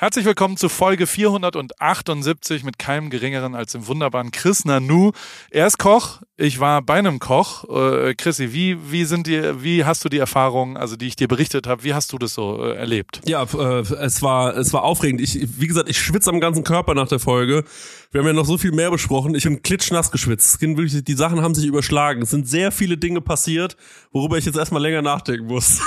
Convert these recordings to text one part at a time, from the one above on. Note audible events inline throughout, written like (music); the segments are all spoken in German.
Herzlich willkommen zu Folge 478 mit keinem geringeren als dem wunderbaren Chris Nanu. Er ist Koch, ich war bei einem Koch. Äh, Chrissy, wie, wie sind die, wie hast du die Erfahrungen, also die ich dir berichtet habe, wie hast du das so äh, erlebt? Ja, äh, es war, es war aufregend. Ich, wie gesagt, ich schwitze am ganzen Körper nach der Folge. Wir haben ja noch so viel mehr besprochen. Ich bin klitschnass geschwitzt. Die Sachen haben sich überschlagen. Es sind sehr viele Dinge passiert, worüber ich jetzt erstmal länger nachdenken muss.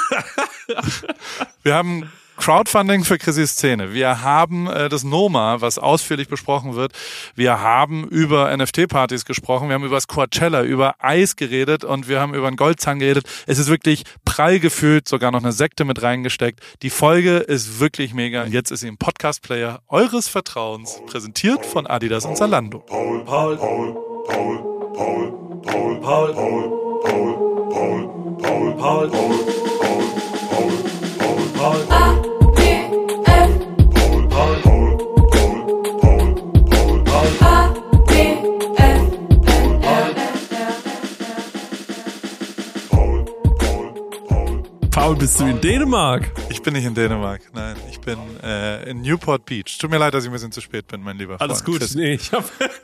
Wir haben Crowdfunding für Chrissys Szene. Wir haben äh, das Noma, was ausführlich besprochen wird. Wir haben über NFT-Partys gesprochen. Wir haben über das Coachella, über Eis geredet und wir haben über einen Goldzahn geredet. Es ist wirklich prall gefühlt, sogar noch eine Sekte mit reingesteckt. Die Folge ist wirklich mega. Jetzt ist sie im Podcast-Player eures Vertrauens, präsentiert von Adidas und Zalando. Paul, Paul, Paul, Paul, Paul, Paul, Paul, Paul, Paul, Paul, Paul, Paul, Paul, Paul, Paul, Paul. Paul, bist du in Dänemark? Ich bin nicht in Dänemark, nein. Ich bin äh, in Newport Beach. Tut mir leid, dass ich ein bisschen zu spät bin, mein lieber Freund. Alles gut. Nee, ich hab,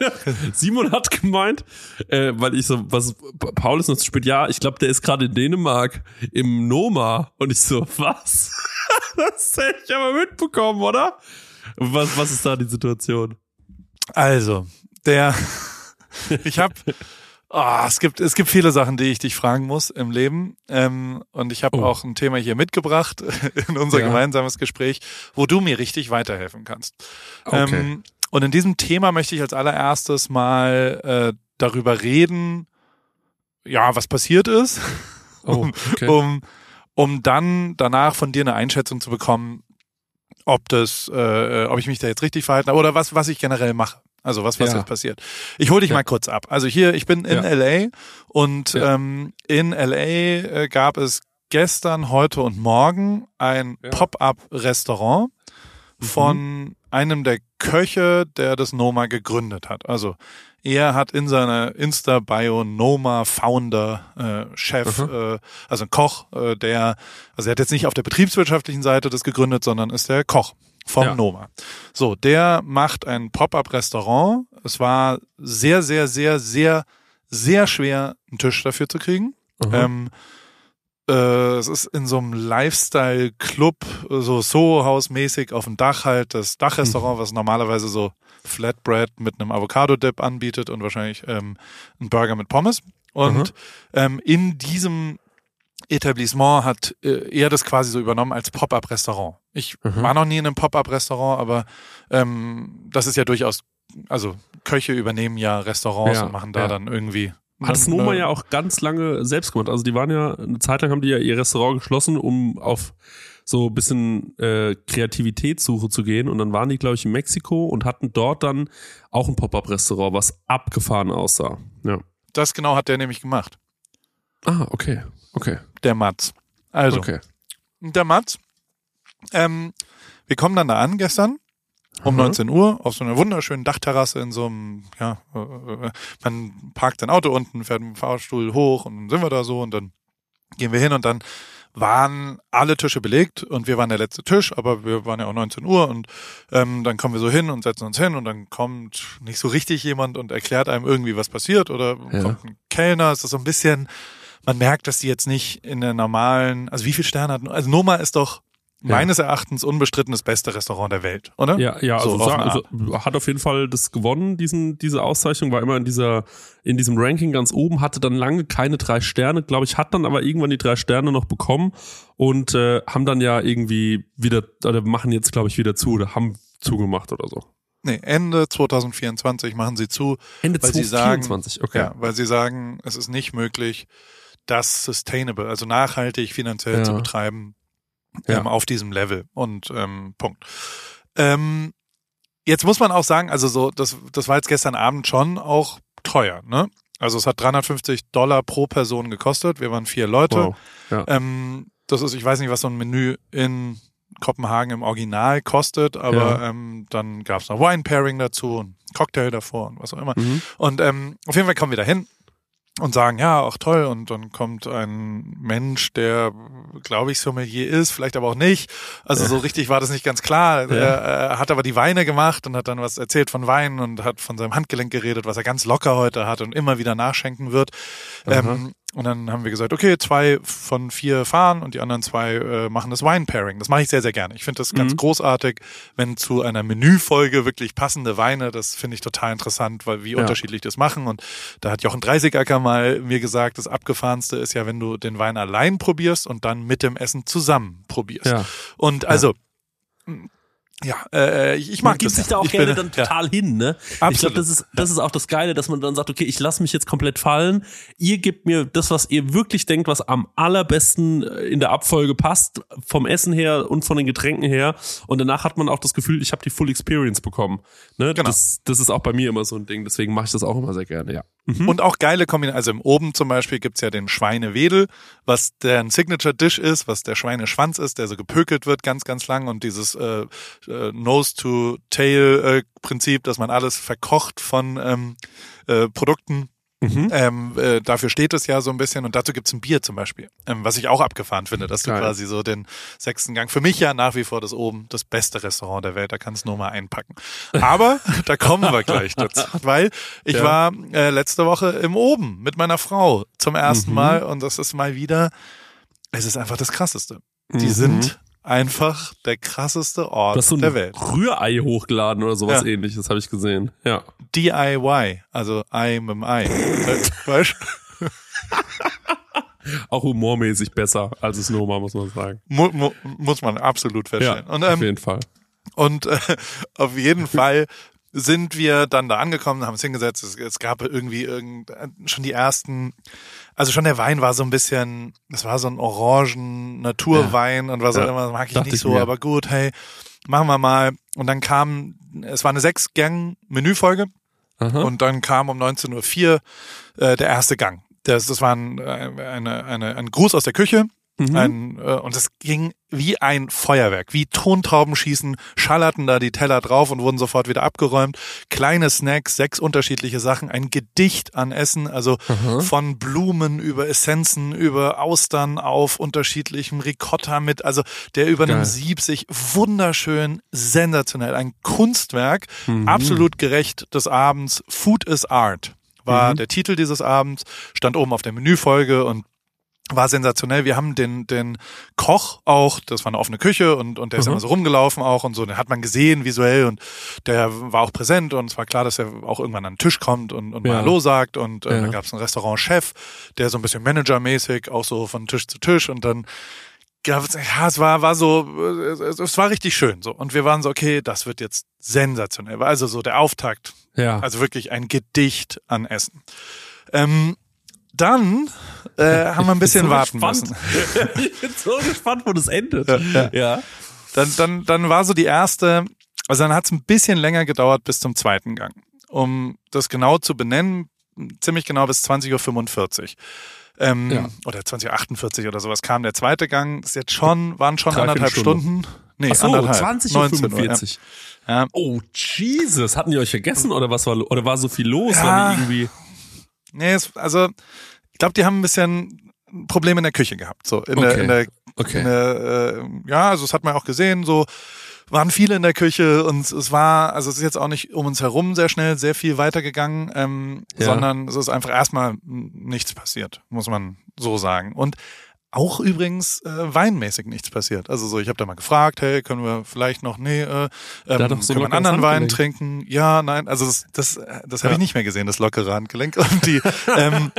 (laughs) Simon hat gemeint, äh, weil ich so, was, Paul ist noch zu spät. Ja, ich glaube, der ist gerade in Dänemark im Noma. Und ich so, was? (laughs) das hätte ich aber mitbekommen, oder? Was, was ist da die Situation? Also, der, (laughs) ich habe Oh, es gibt es gibt viele Sachen, die ich dich fragen muss im Leben ähm, und ich habe oh. auch ein Thema hier mitgebracht (laughs) in unser ja. gemeinsames Gespräch, wo du mir richtig weiterhelfen kannst. Okay. Ähm, und in diesem Thema möchte ich als allererstes mal äh, darüber reden, ja, was passiert ist, oh, (laughs) um, okay. um um dann danach von dir eine Einschätzung zu bekommen, ob das, äh, ob ich mich da jetzt richtig verhalten habe oder was was ich generell mache. Also was, was ja. jetzt passiert. Ich hole dich ja. mal kurz ab. Also hier, ich bin in ja. LA und ähm, in LA äh, gab es gestern, heute und morgen ein Pop-up-Restaurant mhm. von einem der Köche, der das Noma gegründet hat. Also er hat in seiner Insta-Bio Noma Founder, äh, Chef, äh, also ein Koch, äh, der, also er hat jetzt nicht auf der betriebswirtschaftlichen Seite das gegründet, sondern ist der Koch vom ja. Noma. So, der macht ein Pop-up-Restaurant. Es war sehr, sehr, sehr, sehr, sehr schwer, einen Tisch dafür zu kriegen. Mhm. Ähm, äh, es ist in so einem Lifestyle-Club, so Soho-House-mäßig auf dem Dach halt, das Dachrestaurant, mhm. was normalerweise so Flatbread mit einem Avocado-Dip anbietet und wahrscheinlich ähm, ein Burger mit Pommes. Und mhm. ähm, in diesem Etablissement hat äh, er das quasi so übernommen als Pop-up-Restaurant. Ich mhm. war noch nie in einem Pop-up-Restaurant, aber ähm, das ist ja durchaus, also Köche übernehmen ja Restaurants ja, und machen da ja. dann irgendwie. Hat das Noma ja auch ganz lange selbst gemacht. Also die waren ja, eine Zeit lang haben die ja ihr Restaurant geschlossen, um auf so ein bisschen äh, Kreativitätssuche zu gehen. Und dann waren die, glaube ich, in Mexiko und hatten dort dann auch ein Pop-up-Restaurant, was abgefahren aussah. Ja. Das genau hat der nämlich gemacht. Ah, okay. Okay. Der Mats. Also, okay. der Mats, ähm, wir kommen dann da an gestern um mhm. 19 Uhr auf so einer wunderschönen Dachterrasse in so einem, ja, äh, äh, man parkt sein Auto unten, fährt mit dem Fahrstuhl hoch und dann sind wir da so und dann gehen wir hin und dann waren alle Tische belegt und wir waren der letzte Tisch, aber wir waren ja auch 19 Uhr und ähm, dann kommen wir so hin und setzen uns hin und dann kommt nicht so richtig jemand und erklärt einem irgendwie, was passiert oder ja. kommt ein Kellner, es ist so ein bisschen man merkt, dass die jetzt nicht in der normalen, also wie viel Sterne hat, also Noma ist doch ja. meines Erachtens unbestritten das beste Restaurant der Welt, oder? Ja, ja, so, also, also, hat auf jeden Fall das gewonnen, diesen, diese Auszeichnung, war immer in dieser, in diesem Ranking ganz oben, hatte dann lange keine drei Sterne, glaube ich, hat dann aber irgendwann die drei Sterne noch bekommen und äh, haben dann ja irgendwie wieder, oder machen jetzt, glaube ich, wieder zu oder haben zugemacht oder so. Nee, Ende 2024 machen sie zu. Ende weil 2024, sie sagen, okay. Ja, weil sie sagen, es ist nicht möglich, das sustainable, also nachhaltig finanziell ja. zu betreiben ja. ähm, auf diesem Level. Und ähm, Punkt. Ähm, jetzt muss man auch sagen, also so, das, das war jetzt gestern Abend schon auch teuer, ne? Also es hat 350 Dollar pro Person gekostet. Wir waren vier Leute. Wow. Ja. Ähm, das ist, ich weiß nicht, was so ein Menü in Kopenhagen im Original kostet, aber ja. ähm, dann gab es noch Wine Pairing dazu und Cocktail davor und was auch immer. Mhm. Und ähm, auf jeden Fall kommen wir da hin und sagen, ja, auch toll. Und dann kommt ein Mensch, der, glaube ich, Sommelier ist, vielleicht aber auch nicht. Also so richtig war das nicht ganz klar. Ja. Er, er, hat aber die Weine gemacht und hat dann was erzählt von Weinen und hat von seinem Handgelenk geredet, was er ganz locker heute hat und immer wieder nachschenken wird. Ähm, und dann haben wir gesagt, okay, zwei von vier fahren und die anderen zwei äh, machen das Wine Pairing. Das mache ich sehr, sehr gerne. Ich finde das ganz mhm. großartig, wenn zu einer Menüfolge wirklich passende Weine, das finde ich total interessant, weil wie ja. unterschiedlich das machen. Und da hat Jochen Dreißigacker mal mir gesagt, das Abgefahrenste ist ja, wenn du den Wein allein probierst und dann mit dem Essen zusammen probierst. Ja. Und also ja ja, äh, ich, ich mag man gibt das. sich da auch ich gerne bin, dann total ja. hin, ne? Absolut. Ich glaube, das ist das ist auch das Geile, dass man dann sagt, okay, ich lasse mich jetzt komplett fallen. Ihr gebt mir das, was ihr wirklich denkt, was am allerbesten äh, in der Abfolge passt, vom Essen her und von den Getränken her. Und danach hat man auch das Gefühl, ich habe die Full Experience bekommen. Ne? Genau. Das, das ist auch bei mir immer so ein Ding. Deswegen mache ich das auch immer sehr gerne, ja. Mhm. Und auch geile Kombinationen. Also im Oben zum Beispiel gibt's ja den Schweinewedel, was der ein Signature Dish ist, was der Schweineschwanz ist, der so gepökelt wird ganz, ganz lang und dieses äh, äh, Nose-to-Tail-Prinzip, dass man alles verkocht von ähm, äh, Produkten Mhm. Ähm, äh, dafür steht es ja so ein bisschen und dazu gibt's ein Bier zum Beispiel, ähm, was ich auch abgefahren finde, dass du Geil. quasi so den sechsten Gang, für mich ja nach wie vor das oben, das beste Restaurant der Welt, da kannst du nur mal einpacken. Aber (laughs) da kommen wir gleich dazu, weil ich ja. war äh, letzte Woche im Oben mit meiner Frau zum ersten mhm. Mal und das ist mal wieder, es ist einfach das Krasseste. Die mhm. sind einfach der krasseste Ort so der Welt. Rührei hochgeladen oder sowas ja. ähnliches, habe ich gesehen. Ja. DIY, also I mit dem I. weißt (laughs) Auch humormäßig besser als es Noma, muss man sagen. Mu mu muss man absolut feststellen. Ja, und, ähm, auf jeden Fall. Und äh, (laughs) auf jeden Fall sind wir dann da angekommen, haben uns hingesetzt. Es, es gab irgendwie irgend, schon die ersten, also schon der Wein war so ein bisschen, es war so ein orangen Naturwein ja. und was ja. auch immer, mag ich nicht ich so, mir. aber gut, hey, machen wir mal. Und dann kam, es war eine sechs Gang Menüfolge und dann kam um 19.04 Uhr äh, der erste Gang. Das, das war ein, äh, eine, eine, ein Gruß aus der Küche Mhm. Ein, äh, und es ging wie ein Feuerwerk, wie Tontraubenschießen, schallerten da die Teller drauf und wurden sofort wieder abgeräumt. Kleine Snacks, sechs unterschiedliche Sachen, ein Gedicht an Essen, also mhm. von Blumen über Essenzen, über Austern auf unterschiedlichem Ricotta mit, also der über Geil. einem Sieb sich wunderschön, sensationell, ein Kunstwerk, mhm. absolut gerecht des Abends. Food is Art war mhm. der Titel dieses Abends, stand oben auf der Menüfolge und war sensationell. Wir haben den, den Koch auch, das war eine offene Küche und, und der ist mhm. immer so rumgelaufen auch und so, den hat man gesehen visuell und der war auch präsent und es war klar, dass er auch irgendwann an den Tisch kommt und, und ja. mal Hallo sagt und äh, ja. dann gab es einen Restaurantchef, der so ein bisschen Managermäßig auch so von Tisch zu Tisch und dann ja, es war, war so, es war richtig schön so. Und wir waren so, okay, das wird jetzt sensationell. Also so der Auftakt. Ja. Also wirklich ein Gedicht an Essen. Ähm, dann äh, haben wir ein bisschen warten gespannt. müssen. (laughs) ich bin so gespannt, wo das endet. Ja. ja. ja. Dann, dann, dann war so die erste, also dann hat es ein bisschen länger gedauert bis zum zweiten Gang. Um das genau zu benennen, ziemlich genau bis 20.45 Uhr. Ähm, ja. Oder 2048 oder sowas kam der zweite Gang. Das ist jetzt schon, waren schon anderthalb Stunden. Nee, Ach so, anderthalb. 20 Uhr 45. Uhr, ja. Oh, Jesus. Hatten die euch vergessen oder was war, oder war so viel los? Ja. Die irgendwie Nee, es, also ich glaube, die haben ein bisschen Probleme in der Küche gehabt. So in okay. der, in der, okay. in der äh, ja, also das hat man auch gesehen, so waren viele in der Küche und es war, also es ist jetzt auch nicht um uns herum sehr schnell sehr viel weitergegangen, ähm, ja. sondern es ist einfach erstmal nichts passiert, muss man so sagen. Und auch übrigens äh, weinmäßig nichts passiert. Also so, ich habe da mal gefragt, hey, können wir vielleicht noch, nee, äh, ähm, so können wir einen anderen Wein trinken? Ja, nein, also das, das, das habe ja. ich nicht mehr gesehen, das lockere Handgelenk. (laughs) Und die, ähm,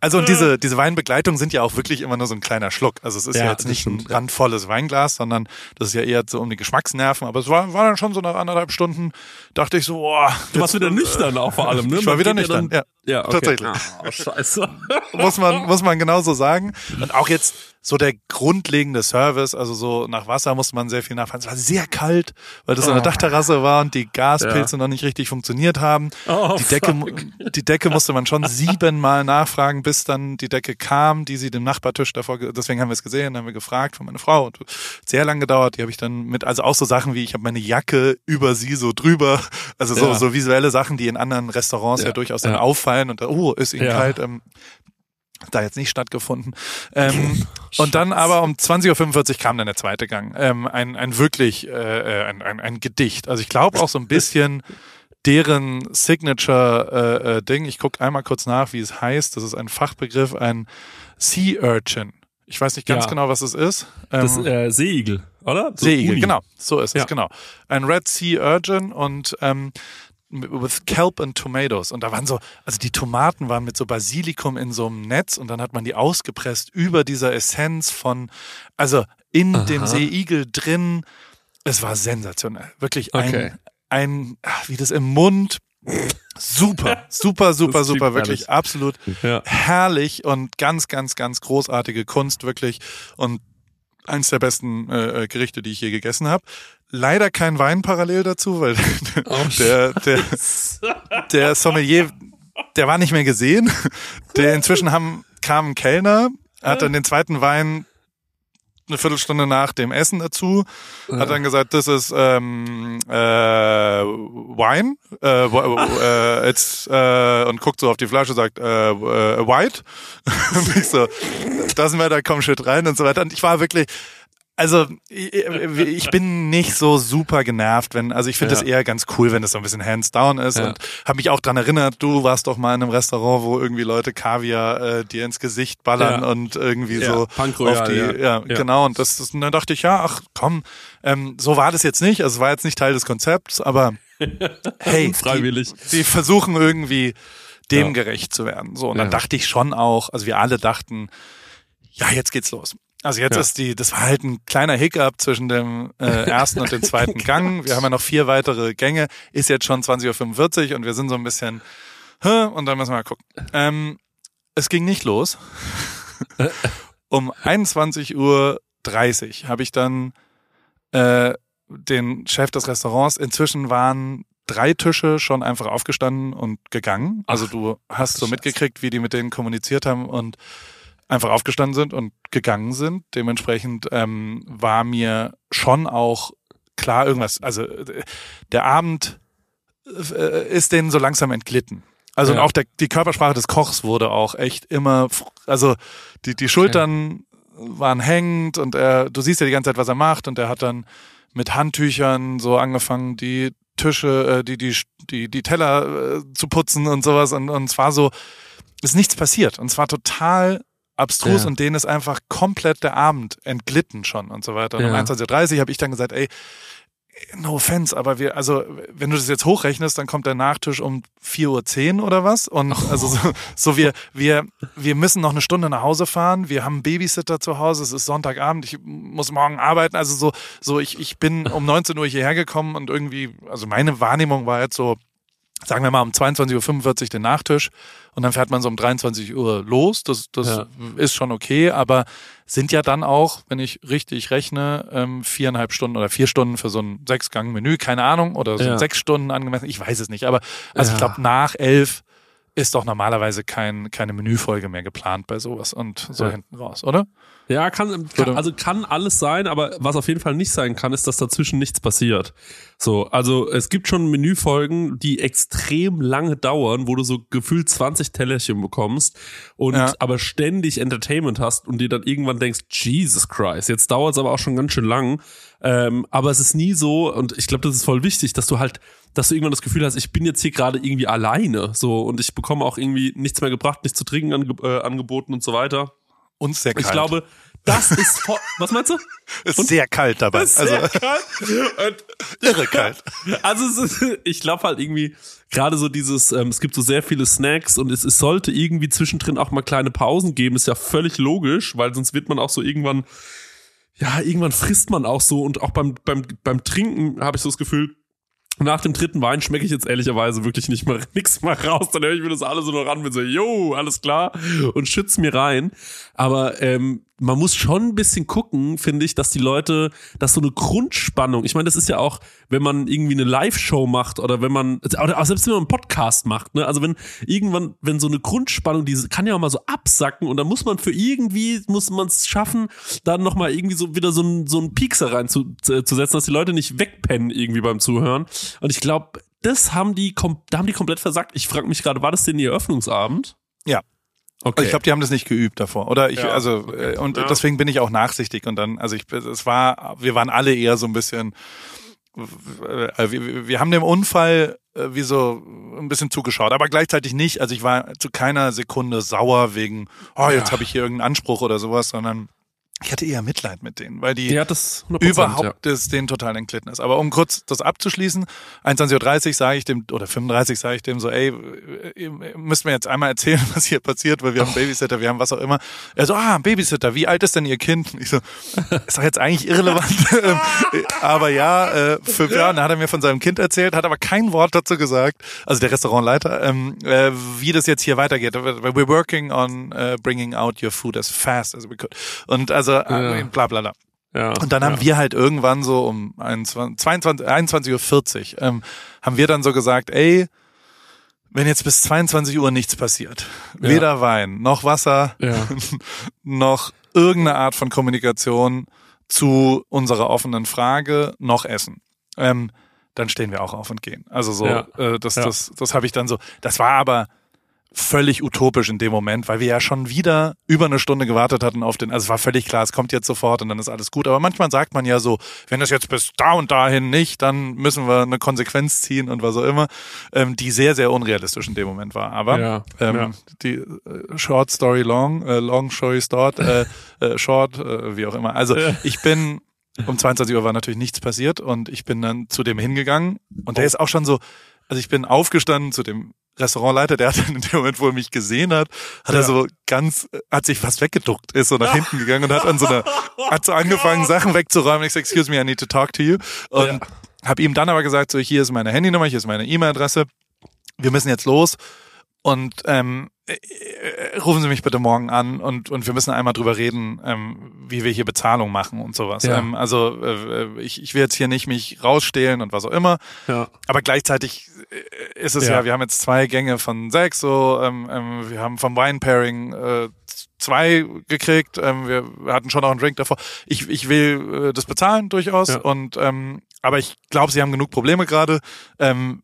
also und diese, diese Weinbegleitung sind ja auch wirklich immer nur so ein kleiner Schluck. Also es ist ja, ja jetzt nicht stimmt, ein randvolles Weinglas, sondern das ist ja eher so um die Geschmacksnerven. Aber es war, war dann schon so nach anderthalb Stunden, dachte ich so, boah. Du warst wieder nüchtern auch vor allem, ne? Ich war wieder nüchtern, ja. Ja, okay. tatsächlich. Oh, scheiße. (laughs) muss man, muss man genauso sagen. Und auch jetzt so der grundlegende Service, also so nach Wasser musste man sehr viel nachfragen. Es war sehr kalt, weil das oh. eine Dachterrasse war und die Gaspilze ja. noch nicht richtig funktioniert haben. Oh, die Decke, fuck. die Decke musste man schon siebenmal nachfragen, bis dann die Decke kam, die sie dem Nachbartisch davor, deswegen haben wir es gesehen, haben wir gefragt von meiner Frau. Und sehr lang gedauert, die habe ich dann mit, also auch so Sachen wie, ich habe meine Jacke über sie so drüber, also so, ja. so visuelle Sachen, die in anderen Restaurants ja, ja durchaus dann auffallen rein und oh, ist ihnen ja. kalt. Ähm, da jetzt nicht stattgefunden. Ähm, und dann aber um 20.45 Uhr kam dann der zweite Gang. Ähm, ein, ein wirklich, äh, äh, ein, ein, ein Gedicht. Also ich glaube auch so ein bisschen deren Signature-Ding. Äh, äh, ich gucke einmal kurz nach, wie es heißt. Das ist ein Fachbegriff, ein Sea Urchin. Ich weiß nicht ganz ja. genau, was es ist. Ähm, das äh, Seeigel, oder? So Seeigel, Uni. genau. So ist ja. es, genau. Ein Red Sea Urchin und ähm, with kelp and tomatoes. Und da waren so, also die Tomaten waren mit so Basilikum in so einem Netz und dann hat man die ausgepresst über dieser Essenz von, also in Aha. dem Seeigel drin. Es war sensationell. Wirklich ein, okay. ein, wie das im Mund. Super, (laughs) super, super, super, wirklich alles. absolut ja. herrlich und ganz, ganz, ganz großartige Kunst, wirklich. Und eins der besten äh, äh Gerichte, die ich je gegessen habe leider kein Wein parallel dazu, weil (laughs) oh, der, der, der Sommelier, der war nicht mehr gesehen. Der inzwischen haben, kam ein Kellner, hat dann den zweiten Wein eine Viertelstunde nach dem Essen dazu, hat dann gesagt, das ist ähm, äh, Wine, äh, äh, it's, äh, und guckt so auf die Flasche, sagt äh, äh, White. (laughs) und ich so, da sind wir, da komm shit rein und so weiter. Und ich war wirklich, also ich bin nicht so super genervt, wenn also ich finde es ja. eher ganz cool, wenn das so ein bisschen hands down ist ja. und habe mich auch dran erinnert, du warst doch mal in einem Restaurant, wo irgendwie Leute Kaviar äh, dir ins Gesicht ballern ja. und irgendwie so auf die ja, genau und das, das und dann dachte ich ja, ach komm, ähm, so war das jetzt nicht, also es war jetzt nicht Teil des Konzepts, aber (laughs) hey, freiwillig. Die versuchen irgendwie dem gerecht zu werden. So und dann dachte ich schon auch, also wir alle dachten, ja, jetzt geht's los. Also jetzt ja. ist die, das war halt ein kleiner Hiccup zwischen dem äh, ersten und dem zweiten (laughs) Gang. Wir haben ja noch vier weitere Gänge. Ist jetzt schon 20.45 Uhr und wir sind so ein bisschen, und dann müssen wir mal gucken. Ähm, es ging nicht los. (laughs) um 21.30 Uhr habe ich dann äh, den Chef des Restaurants, inzwischen waren drei Tische schon einfach aufgestanden und gegangen. Also du hast so mitgekriegt, wie die mit denen kommuniziert haben und einfach aufgestanden sind und gegangen sind. Dementsprechend ähm, war mir schon auch klar irgendwas, also der Abend äh, ist denen so langsam entglitten. Also ja. auch der, die Körpersprache des Kochs wurde auch echt immer, also die, die Schultern okay. waren hängend und er, du siehst ja die ganze Zeit, was er macht und er hat dann mit Handtüchern so angefangen, die Tische, äh, die, die, die, die Teller äh, zu putzen und sowas und, und es war so, ist nichts passiert und es war total abstrus ja. und denen ist einfach komplett der Abend entglitten schon und so weiter. Und ja. um 21.30 Uhr habe ich dann gesagt, ey, no offense, aber wir, also wenn du das jetzt hochrechnest, dann kommt der Nachtisch um 4.10 Uhr oder was. Und oh. also so, so, wir, wir, wir müssen noch eine Stunde nach Hause fahren, wir haben einen Babysitter zu Hause, es ist Sonntagabend, ich muss morgen arbeiten. Also so, so ich, ich bin um 19 Uhr hierher gekommen und irgendwie, also meine Wahrnehmung war jetzt so, sagen wir mal um 22.45 Uhr den Nachtisch und dann fährt man so um 23 Uhr los. Das, das ja. ist schon okay, aber sind ja dann auch, wenn ich richtig rechne, ähm, viereinhalb Stunden oder vier Stunden für so ein Sechsgang-Menü, keine Ahnung, oder so ja. sechs Stunden angemessen, ich weiß es nicht, aber also ja. ich glaube nach elf ist doch normalerweise kein, keine Menüfolge mehr geplant bei sowas und so hinten raus, oder? Ja, kann, kann, also kann alles sein, aber was auf jeden Fall nicht sein kann, ist, dass dazwischen nichts passiert. So, also es gibt schon Menüfolgen, die extrem lange dauern, wo du so gefühlt 20 Tellerchen bekommst und ja. aber ständig Entertainment hast und dir dann irgendwann denkst, Jesus Christ, jetzt dauert es aber auch schon ganz schön lang. Ähm, aber es ist nie so, und ich glaube, das ist voll wichtig, dass du halt, dass du irgendwann das Gefühl hast, ich bin jetzt hier gerade irgendwie alleine, so, und ich bekomme auch irgendwie nichts mehr gebracht, nichts zu trinken ange äh, angeboten und so weiter. Und sehr kalt. Ich glaube, das ist was meinst du? Ist Und? sehr kalt dabei. Ist also sehr kalt. (laughs) irre kalt. Also ist, ich glaube halt irgendwie gerade so dieses, ähm, es gibt so sehr viele Snacks und es, es sollte irgendwie zwischendrin auch mal kleine Pausen geben. Ist ja völlig logisch, weil sonst wird man auch so irgendwann, ja, irgendwann frisst man auch so und auch beim beim beim Trinken habe ich so das Gefühl, nach dem dritten Wein schmecke ich jetzt ehrlicherweise wirklich nicht mehr (laughs) nix mehr raus. Dann höre ich mir das alles so noch an, bin so, yo, alles klar und schütze mir rein. Aber ähm, man muss schon ein bisschen gucken, finde ich, dass die Leute, dass so eine Grundspannung, ich meine, das ist ja auch, wenn man irgendwie eine Live-Show macht oder wenn man, oder auch selbst wenn man einen Podcast macht, ne, also wenn irgendwann, wenn so eine Grundspannung, die kann ja auch mal so absacken und dann muss man für irgendwie, muss man es schaffen, dann nochmal irgendwie so wieder so ein, so ein Piekser reinzusetzen, dass die Leute nicht wegpennen irgendwie beim Zuhören. Und ich glaube, das haben die, da haben die komplett versagt. Ich frage mich gerade, war das denn ihr Eröffnungsabend? Ja. Okay. Also ich glaube, die haben das nicht geübt davor. Oder ich, ja, also, okay. Äh, und ja. deswegen bin ich auch nachsichtig. Und dann, also ich, es war, wir waren alle eher so ein bisschen, äh, wir, wir haben dem Unfall äh, wie so ein bisschen zugeschaut, aber gleichzeitig nicht. Also ich war zu keiner Sekunde sauer wegen, oh, jetzt ja. habe ich hier irgendeinen Anspruch oder sowas, sondern ich hatte eher Mitleid mit denen, weil die, die überhaupt ja. das, den total entglitten ist. Aber um kurz das abzuschließen, 21.30 Uhr sage ich dem, oder 35 sage ich dem so, ey, müssen wir jetzt einmal erzählen, (laughs) was hier passiert, weil wir haben Babysitter, wir haben was auch immer. Er so, ah, Babysitter, wie alt ist denn Ihr Kind? Ich so, ist doch jetzt eigentlich irrelevant. (laughs) aber ja, äh, fünf Jahre, dann hat er mir von seinem Kind erzählt, hat aber kein Wort dazu gesagt, also der Restaurantleiter, ähm, äh, wie das jetzt hier weitergeht. We're working on uh, bringing out your food as fast as we could. Und also also ja. bla bla bla. Ja, und dann haben ja. wir halt irgendwann so um 21, 22, 21.40 Uhr ähm, haben wir dann so gesagt, ey, wenn jetzt bis 22 Uhr nichts passiert, ja. weder Wein noch Wasser (laughs) noch irgendeine Art von Kommunikation zu unserer offenen Frage noch Essen, ähm, dann stehen wir auch auf und gehen. Also so, äh, das, das, das habe ich dann so. Das war aber völlig utopisch in dem Moment, weil wir ja schon wieder über eine Stunde gewartet hatten auf den, also es war völlig klar, es kommt jetzt sofort und dann ist alles gut. Aber manchmal sagt man ja so, wenn das jetzt bis da und dahin nicht, dann müssen wir eine Konsequenz ziehen und was auch immer, ähm, die sehr, sehr unrealistisch in dem Moment war. Aber ja, ähm, ja. die äh, Short Story Long, äh, Long Story Short, äh, äh, Short, äh, wie auch immer. Also ich bin um 22 Uhr war natürlich nichts passiert und ich bin dann zu dem hingegangen und der ist auch schon so, also ich bin aufgestanden zu dem Restaurantleiter, der hat dann in dem Moment, wo er mich gesehen hat, hat ja. er so ganz, hat sich fast weggeduckt, ist so nach hinten gegangen und hat an so einer, (laughs) hat so angefangen, Sachen wegzuräumen. Ich sag, excuse me, I need to talk to you. Und ja. habe ihm dann aber gesagt, so, hier ist meine Handynummer, hier ist meine E-Mail-Adresse. Wir müssen jetzt los. Und ähm, äh, äh, rufen Sie mich bitte morgen an und, und wir müssen einmal drüber reden, ähm, wie wir hier Bezahlung machen und sowas. Ja. Ähm, also äh, ich, ich will jetzt hier nicht mich rausstehlen und was auch immer. Ja. Aber gleichzeitig äh, ist es ja. ja, wir haben jetzt zwei Gänge von sechs, so ähm, ähm, wir haben vom Wine Pairing äh, zwei gekriegt. Ähm, wir hatten schon noch einen Drink davor. Ich, ich will äh, das bezahlen durchaus ja. und ähm, aber ich glaube, sie haben genug Probleme gerade. Ähm,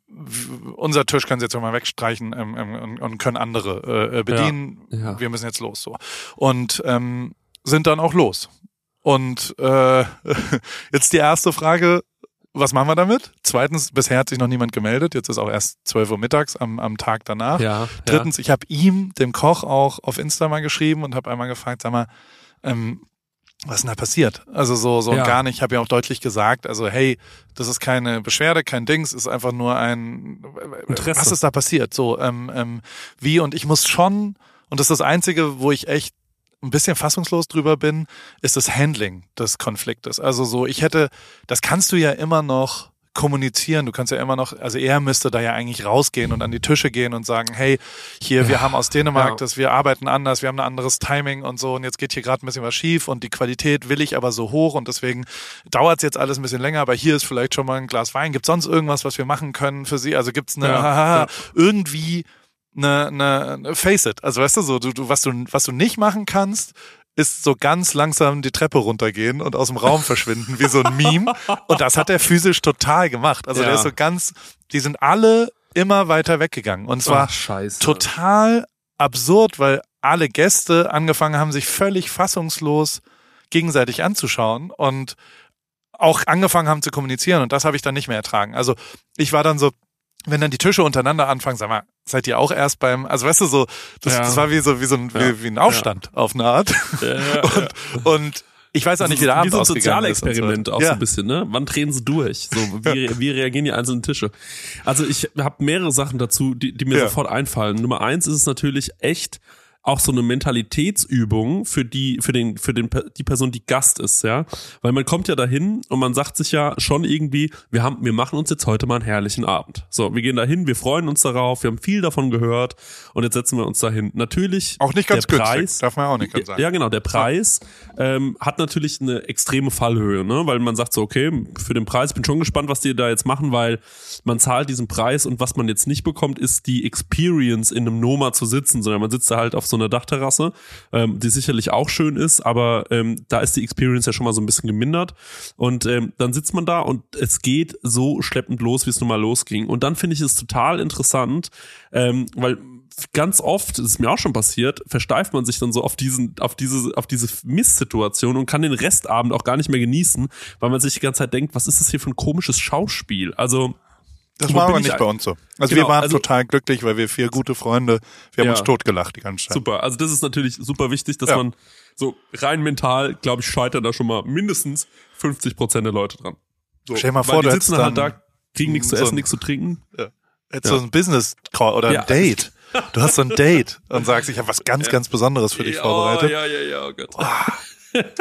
unser Tisch können sie jetzt mal wegstreichen ähm, ähm, und, können andere äh, äh, bedienen. Ja. Wir müssen jetzt los so und ähm, sind dann auch los. Und äh, (laughs) jetzt die erste Frage: Was machen wir damit? Zweitens, bisher hat sich noch niemand gemeldet. Jetzt ist auch erst 12 Uhr mittags am, am Tag danach. Ja, Drittens, ja. ich habe ihm, dem Koch, auch auf Insta mal geschrieben und habe einmal gefragt, sag mal, ähm, was ist denn da passiert? Also so, so ja. gar nicht. Ich habe ja auch deutlich gesagt, also hey, das ist keine Beschwerde, kein Dings, ist einfach nur ein Interesse. Was ist da passiert? So, ähm, ähm, wie und ich muss schon, und das ist das Einzige, wo ich echt ein bisschen fassungslos drüber bin, ist das Handling des Konfliktes. Also so, ich hätte, das kannst du ja immer noch kommunizieren. Du kannst ja immer noch, also er müsste da ja eigentlich rausgehen und an die Tische gehen und sagen, hey, hier, ja, wir haben aus Dänemark ja. das, wir arbeiten anders, wir haben ein anderes Timing und so und jetzt geht hier gerade ein bisschen was schief und die Qualität will ich aber so hoch und deswegen dauert es jetzt alles ein bisschen länger, aber hier ist vielleicht schon mal ein Glas Wein. Gibt sonst irgendwas, was wir machen können für Sie? Also gibt's eine, ja, irgendwie eine, eine, eine Face it. Also weißt du so, du, du, was du, was du nicht machen kannst, ist so ganz langsam die Treppe runtergehen und aus dem Raum (laughs) verschwinden, wie so ein Meme. Und das hat er physisch total gemacht. Also ja. der ist so ganz, die sind alle immer weiter weggegangen. Und zwar oh, total absurd, weil alle Gäste angefangen haben, sich völlig fassungslos gegenseitig anzuschauen und auch angefangen haben zu kommunizieren. Und das habe ich dann nicht mehr ertragen. Also ich war dann so, wenn dann die Tische untereinander anfangen, sag mal, seid ihr auch erst beim, also weißt du so, das, ja. das war wie so wie so ein, wie, wie, ein Aufstand ja. auf eine Art. und, und ich weiß auch nicht, wie der Abend Wie so ein Sozialexperiment so. auch so ein bisschen, ne? Wann drehen sie durch? So, wie, wie reagieren die einzelnen Tische? Also ich habe mehrere Sachen dazu, die, die mir sofort einfallen. Nummer eins ist es natürlich echt auch so eine Mentalitätsübung für die, für den, für den, die Person, die Gast ist, ja. Weil man kommt ja dahin und man sagt sich ja schon irgendwie, wir haben, wir machen uns jetzt heute mal einen herrlichen Abend. So, wir gehen dahin, wir freuen uns darauf, wir haben viel davon gehört und jetzt setzen wir uns dahin. Natürlich. Auch nicht ganz der günstig, Preis, darf man auch nicht ganz sagen. Ja, genau, der Preis ähm, hat natürlich eine extreme Fallhöhe, ne? Weil man sagt so, okay, für den Preis, bin schon gespannt, was die da jetzt machen, weil man zahlt diesen Preis und was man jetzt nicht bekommt, ist die Experience in einem Noma zu sitzen, sondern man sitzt da halt auf so so einer Dachterrasse, ähm, die sicherlich auch schön ist, aber ähm, da ist die Experience ja schon mal so ein bisschen gemindert. Und ähm, dann sitzt man da und es geht so schleppend los, wie es nun mal losging. Und dann finde ich es total interessant, ähm, weil ganz oft, das ist mir auch schon passiert, versteift man sich dann so auf diesen, auf diese, auf diese Misssituation und kann den Restabend auch gar nicht mehr genießen, weil man sich die ganze Zeit denkt, was ist das hier für ein komisches Schauspiel? Also, das war aber nicht bei uns so. Also genau, wir waren also, total glücklich, weil wir vier gute Freunde, wir haben ja, uns totgelacht die ganze Zeit. Super, also das ist natürlich super wichtig, dass ja. man so rein mental, glaube ich, scheitern da schon mal mindestens 50 Prozent der Leute dran. So, Stell dir mal vor, die sitzen halt da, kriegen nichts zu essen, nichts zu trinken. Ja. Jetzt ja. so ein Business Call oder ein Date. Du hast so ein (laughs) Date und sagst, ich habe was ganz, ganz Besonderes für dich vorbereitet. Ja, ja, ja, oh Gott. Oh.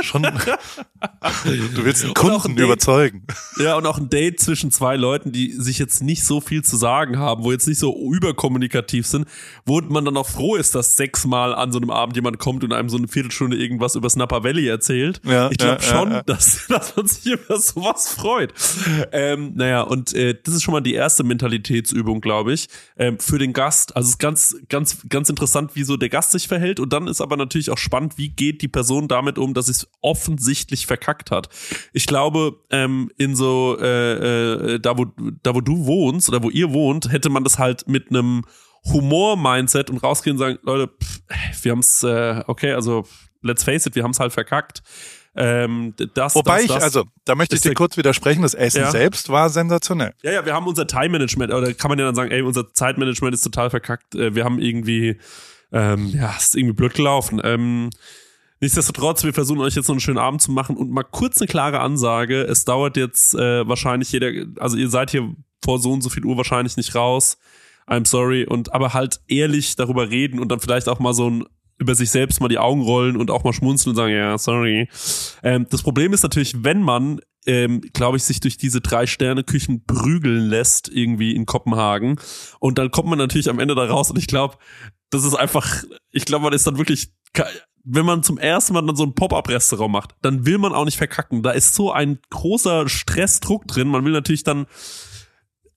Schon. Du willst einen (laughs) Kunden ein überzeugen. Ja, und auch ein Date zwischen zwei Leuten, die sich jetzt nicht so viel zu sagen haben, wo jetzt nicht so überkommunikativ sind, wo man dann auch froh ist, dass sechsmal an so einem Abend jemand kommt und einem so eine Viertelstunde irgendwas über Snapper Valley erzählt. Ja, ich glaube ja, schon, ja. Dass, (laughs) dass man sich über sowas freut. Ähm, naja, und äh, das ist schon mal die erste Mentalitätsübung, glaube ich, ähm, für den Gast. Also es ist ganz, ganz, ganz interessant, wie so der Gast sich verhält. Und dann ist aber natürlich auch spannend, wie geht die Person damit um, dass es offensichtlich verkackt hat. Ich glaube, ähm, in so äh, äh, da wo da wo du wohnst oder wo ihr wohnt, hätte man das halt mit einem Humor-Mindset und rausgehen und sagen, Leute, pff, wir haben's, äh, okay, also let's face it, wir haben's halt verkackt. Ähm, das, Wobei das, ich, das, also, da möchte ich dir kurz widersprechen, das Essen ja. selbst war sensationell. Ja, ja, wir haben unser Time-Management, oder kann man ja dann sagen, ey, unser Zeitmanagement ist total verkackt, äh, wir haben irgendwie, ähm, ja, ist irgendwie blöd gelaufen. Ähm, Nichtsdestotrotz, wir versuchen euch jetzt noch einen schönen Abend zu machen und mal kurz eine klare Ansage. Es dauert jetzt äh, wahrscheinlich jeder, also ihr seid hier vor so und so viel Uhr wahrscheinlich nicht raus. I'm sorry. Und aber halt ehrlich darüber reden und dann vielleicht auch mal so ein über sich selbst mal die Augen rollen und auch mal schmunzeln und sagen, ja, sorry. Ähm, das Problem ist natürlich, wenn man, ähm, glaube ich, sich durch diese drei Sterne Küchen prügeln lässt irgendwie in Kopenhagen und dann kommt man natürlich am Ende da raus und ich glaube, das ist einfach, ich glaube, man ist dann wirklich wenn man zum ersten Mal dann so ein Pop-up-Restaurant macht, dann will man auch nicht verkacken. Da ist so ein großer Stressdruck drin. Man will natürlich dann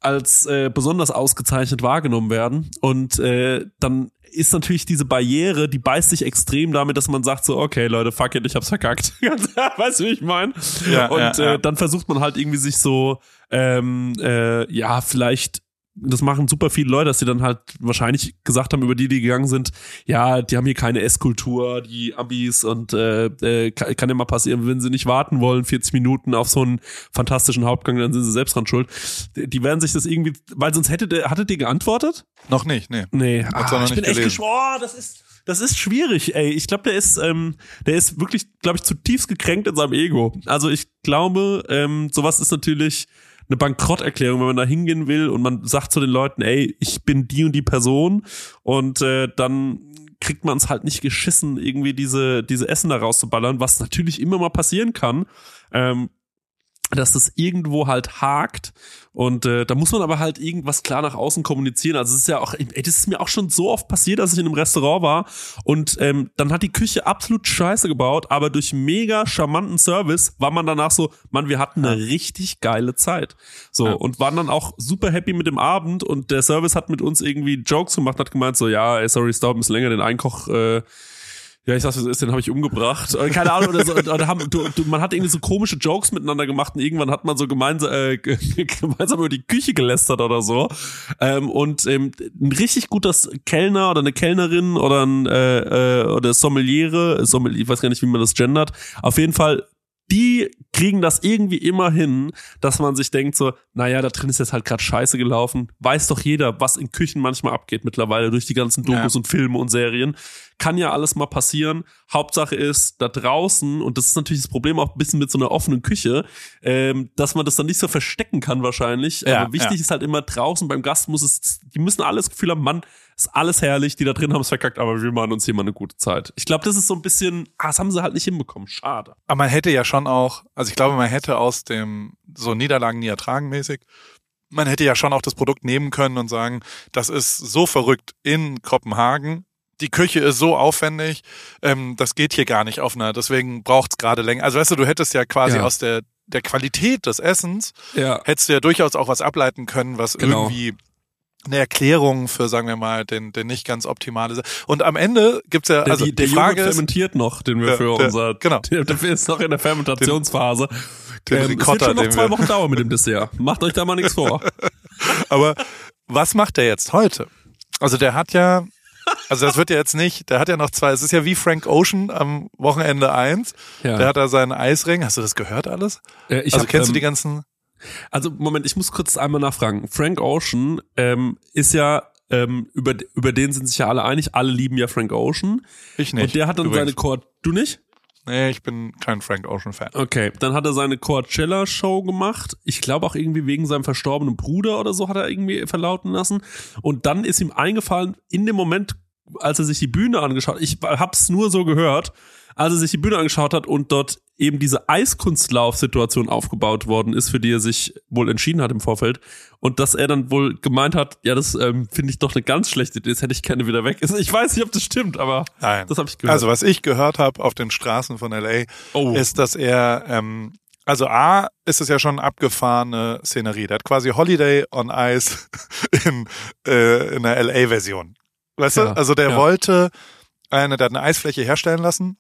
als äh, besonders ausgezeichnet wahrgenommen werden. Und äh, dann ist natürlich diese Barriere, die beißt sich extrem damit, dass man sagt so, okay, Leute, fuck it, ich hab's verkackt. (laughs) weißt du, wie ich meine? Ja, und ja, ja. Äh, dann versucht man halt irgendwie sich so, ähm, äh, ja, vielleicht das machen super viele Leute, dass sie dann halt wahrscheinlich gesagt haben, über die, die gegangen sind, ja, die haben hier keine Esskultur, die Abis und äh, äh, kann, mal passieren, wenn sie nicht warten wollen, 40 Minuten auf so einen fantastischen Hauptgang, dann sind sie selbst dran schuld. Die werden sich das irgendwie, weil sonst hätte hattet ihr geantwortet? Noch nicht, nee. Nee, ah, ich bin gelesen. echt geschworen, das ist das ist schwierig, ey. Ich glaube, der ist, ähm, der ist wirklich, glaube ich, zutiefst gekränkt in seinem Ego. Also ich glaube, ähm, sowas ist natürlich eine Bankrotterklärung, wenn man da hingehen will und man sagt zu den Leuten, ey, ich bin die und die Person und äh, dann kriegt man es halt nicht geschissen, irgendwie diese, diese Essen da rauszuballern, was natürlich immer mal passieren kann. Ähm, dass das irgendwo halt hakt und äh, da muss man aber halt irgendwas klar nach außen kommunizieren. Also es ist ja auch, ey, das ist mir auch schon so oft passiert, dass ich in einem Restaurant war und ähm, dann hat die Küche absolut scheiße gebaut, aber durch mega charmanten Service war man danach so, man, wir hatten eine richtig geile Zeit. So, ja. und waren dann auch super happy mit dem Abend und der Service hat mit uns irgendwie Jokes gemacht, hat gemeint so, ja, ey, sorry, es dauert ein bisschen länger, den Einkoch äh, ja, ich sag's, was ist, den habe ich umgebracht. Oder keine Ahnung, oder so. Oder haben, du, du, man hat irgendwie so komische Jokes miteinander gemacht und irgendwann hat man so gemeinsam, äh, (laughs) gemeinsam über die Küche gelästert oder so. Ähm, und ähm, ein richtig guter Kellner oder eine Kellnerin oder ein äh, äh, oder Sommeliere, Sommelier, ich weiß gar nicht, wie man das gendert, auf jeden Fall die kriegen das irgendwie immer hin, dass man sich denkt so, naja, da drin ist jetzt halt gerade scheiße gelaufen. Weiß doch jeder, was in Küchen manchmal abgeht mittlerweile durch die ganzen Dokus ja. und Filme und Serien. Kann ja alles mal passieren. Hauptsache ist, da draußen, und das ist natürlich das Problem auch ein bisschen mit so einer offenen Küche, ähm, dass man das dann nicht so verstecken kann wahrscheinlich. Ja, Aber wichtig ja. ist halt immer draußen beim Gast muss es, die müssen alles Gefühl haben, Mann, ist alles herrlich, die da drin haben es verkackt, aber wir machen uns hier mal eine gute Zeit. Ich glaube, das ist so ein bisschen, ah, das haben sie halt nicht hinbekommen. Schade. Aber man hätte ja schon auch, also ich glaube, man hätte aus dem so Niederlagen nie ertragen mäßig, man hätte ja schon auch das Produkt nehmen können und sagen, das ist so verrückt in Kopenhagen, die Küche ist so aufwendig, ähm, das geht hier gar nicht auf einer, deswegen braucht's gerade länger. Also weißt du, du hättest ja quasi ja. aus der der Qualität des Essens, ja. hättest du ja durchaus auch was ableiten können, was genau. irgendwie eine Erklärung für, sagen wir mal, den, den nicht ganz optimale. Und am Ende gibt's ja, also der, die, die Frage Joghurt fermentiert noch, den wir für der- unser, genau. der, (laughs) der ist noch in der Fermentationsphase. den Ähm, es wird schon noch den zwei Wochen dauern mit dem (laughs) Dessert. Macht euch da mal nichts vor. Aber was macht der jetzt heute? Also der hat ja, also das wird ja jetzt nicht, der hat ja noch zwei, es ist ja wie Frank Ocean am Wochenende eins. Ja. Der hat da seinen Eisring. Hast du das gehört alles? Äh, ich also hab, kennst ähm, du die ganzen? Also Moment, ich muss kurz einmal nachfragen. Frank Ocean ähm, ist ja ähm, über über den sind sich ja alle einig. Alle lieben ja Frank Ocean. Ich nicht. Und der hat dann übrigens. seine Chord. Du nicht? Nee, ich bin kein Frank Ocean Fan. Okay, dann hat er seine Coachella-Show gemacht. Ich glaube auch irgendwie wegen seinem verstorbenen Bruder oder so hat er irgendwie verlauten lassen. Und dann ist ihm eingefallen, in dem Moment, als er sich die Bühne angeschaut, ich hab's nur so gehört, als er sich die Bühne angeschaut hat und dort eben diese Eiskunstlauf-Situation aufgebaut worden ist, für die er sich wohl entschieden hat im Vorfeld. Und dass er dann wohl gemeint hat, ja, das ähm, finde ich doch eine ganz schlechte Idee, das hätte ich gerne wieder weg. Ich weiß nicht, ob das stimmt, aber Nein. das habe ich gehört. Also was ich gehört habe auf den Straßen von LA, Oh. ist, dass er, ähm, also A, ist es ja schon abgefahrene Szenerie. Der hat quasi Holiday on Ice (laughs) in, äh, in der LA-Version. Weißt Ja, du? Also der ja. wollte eine, der hat eine Eisfläche herstellen lassen,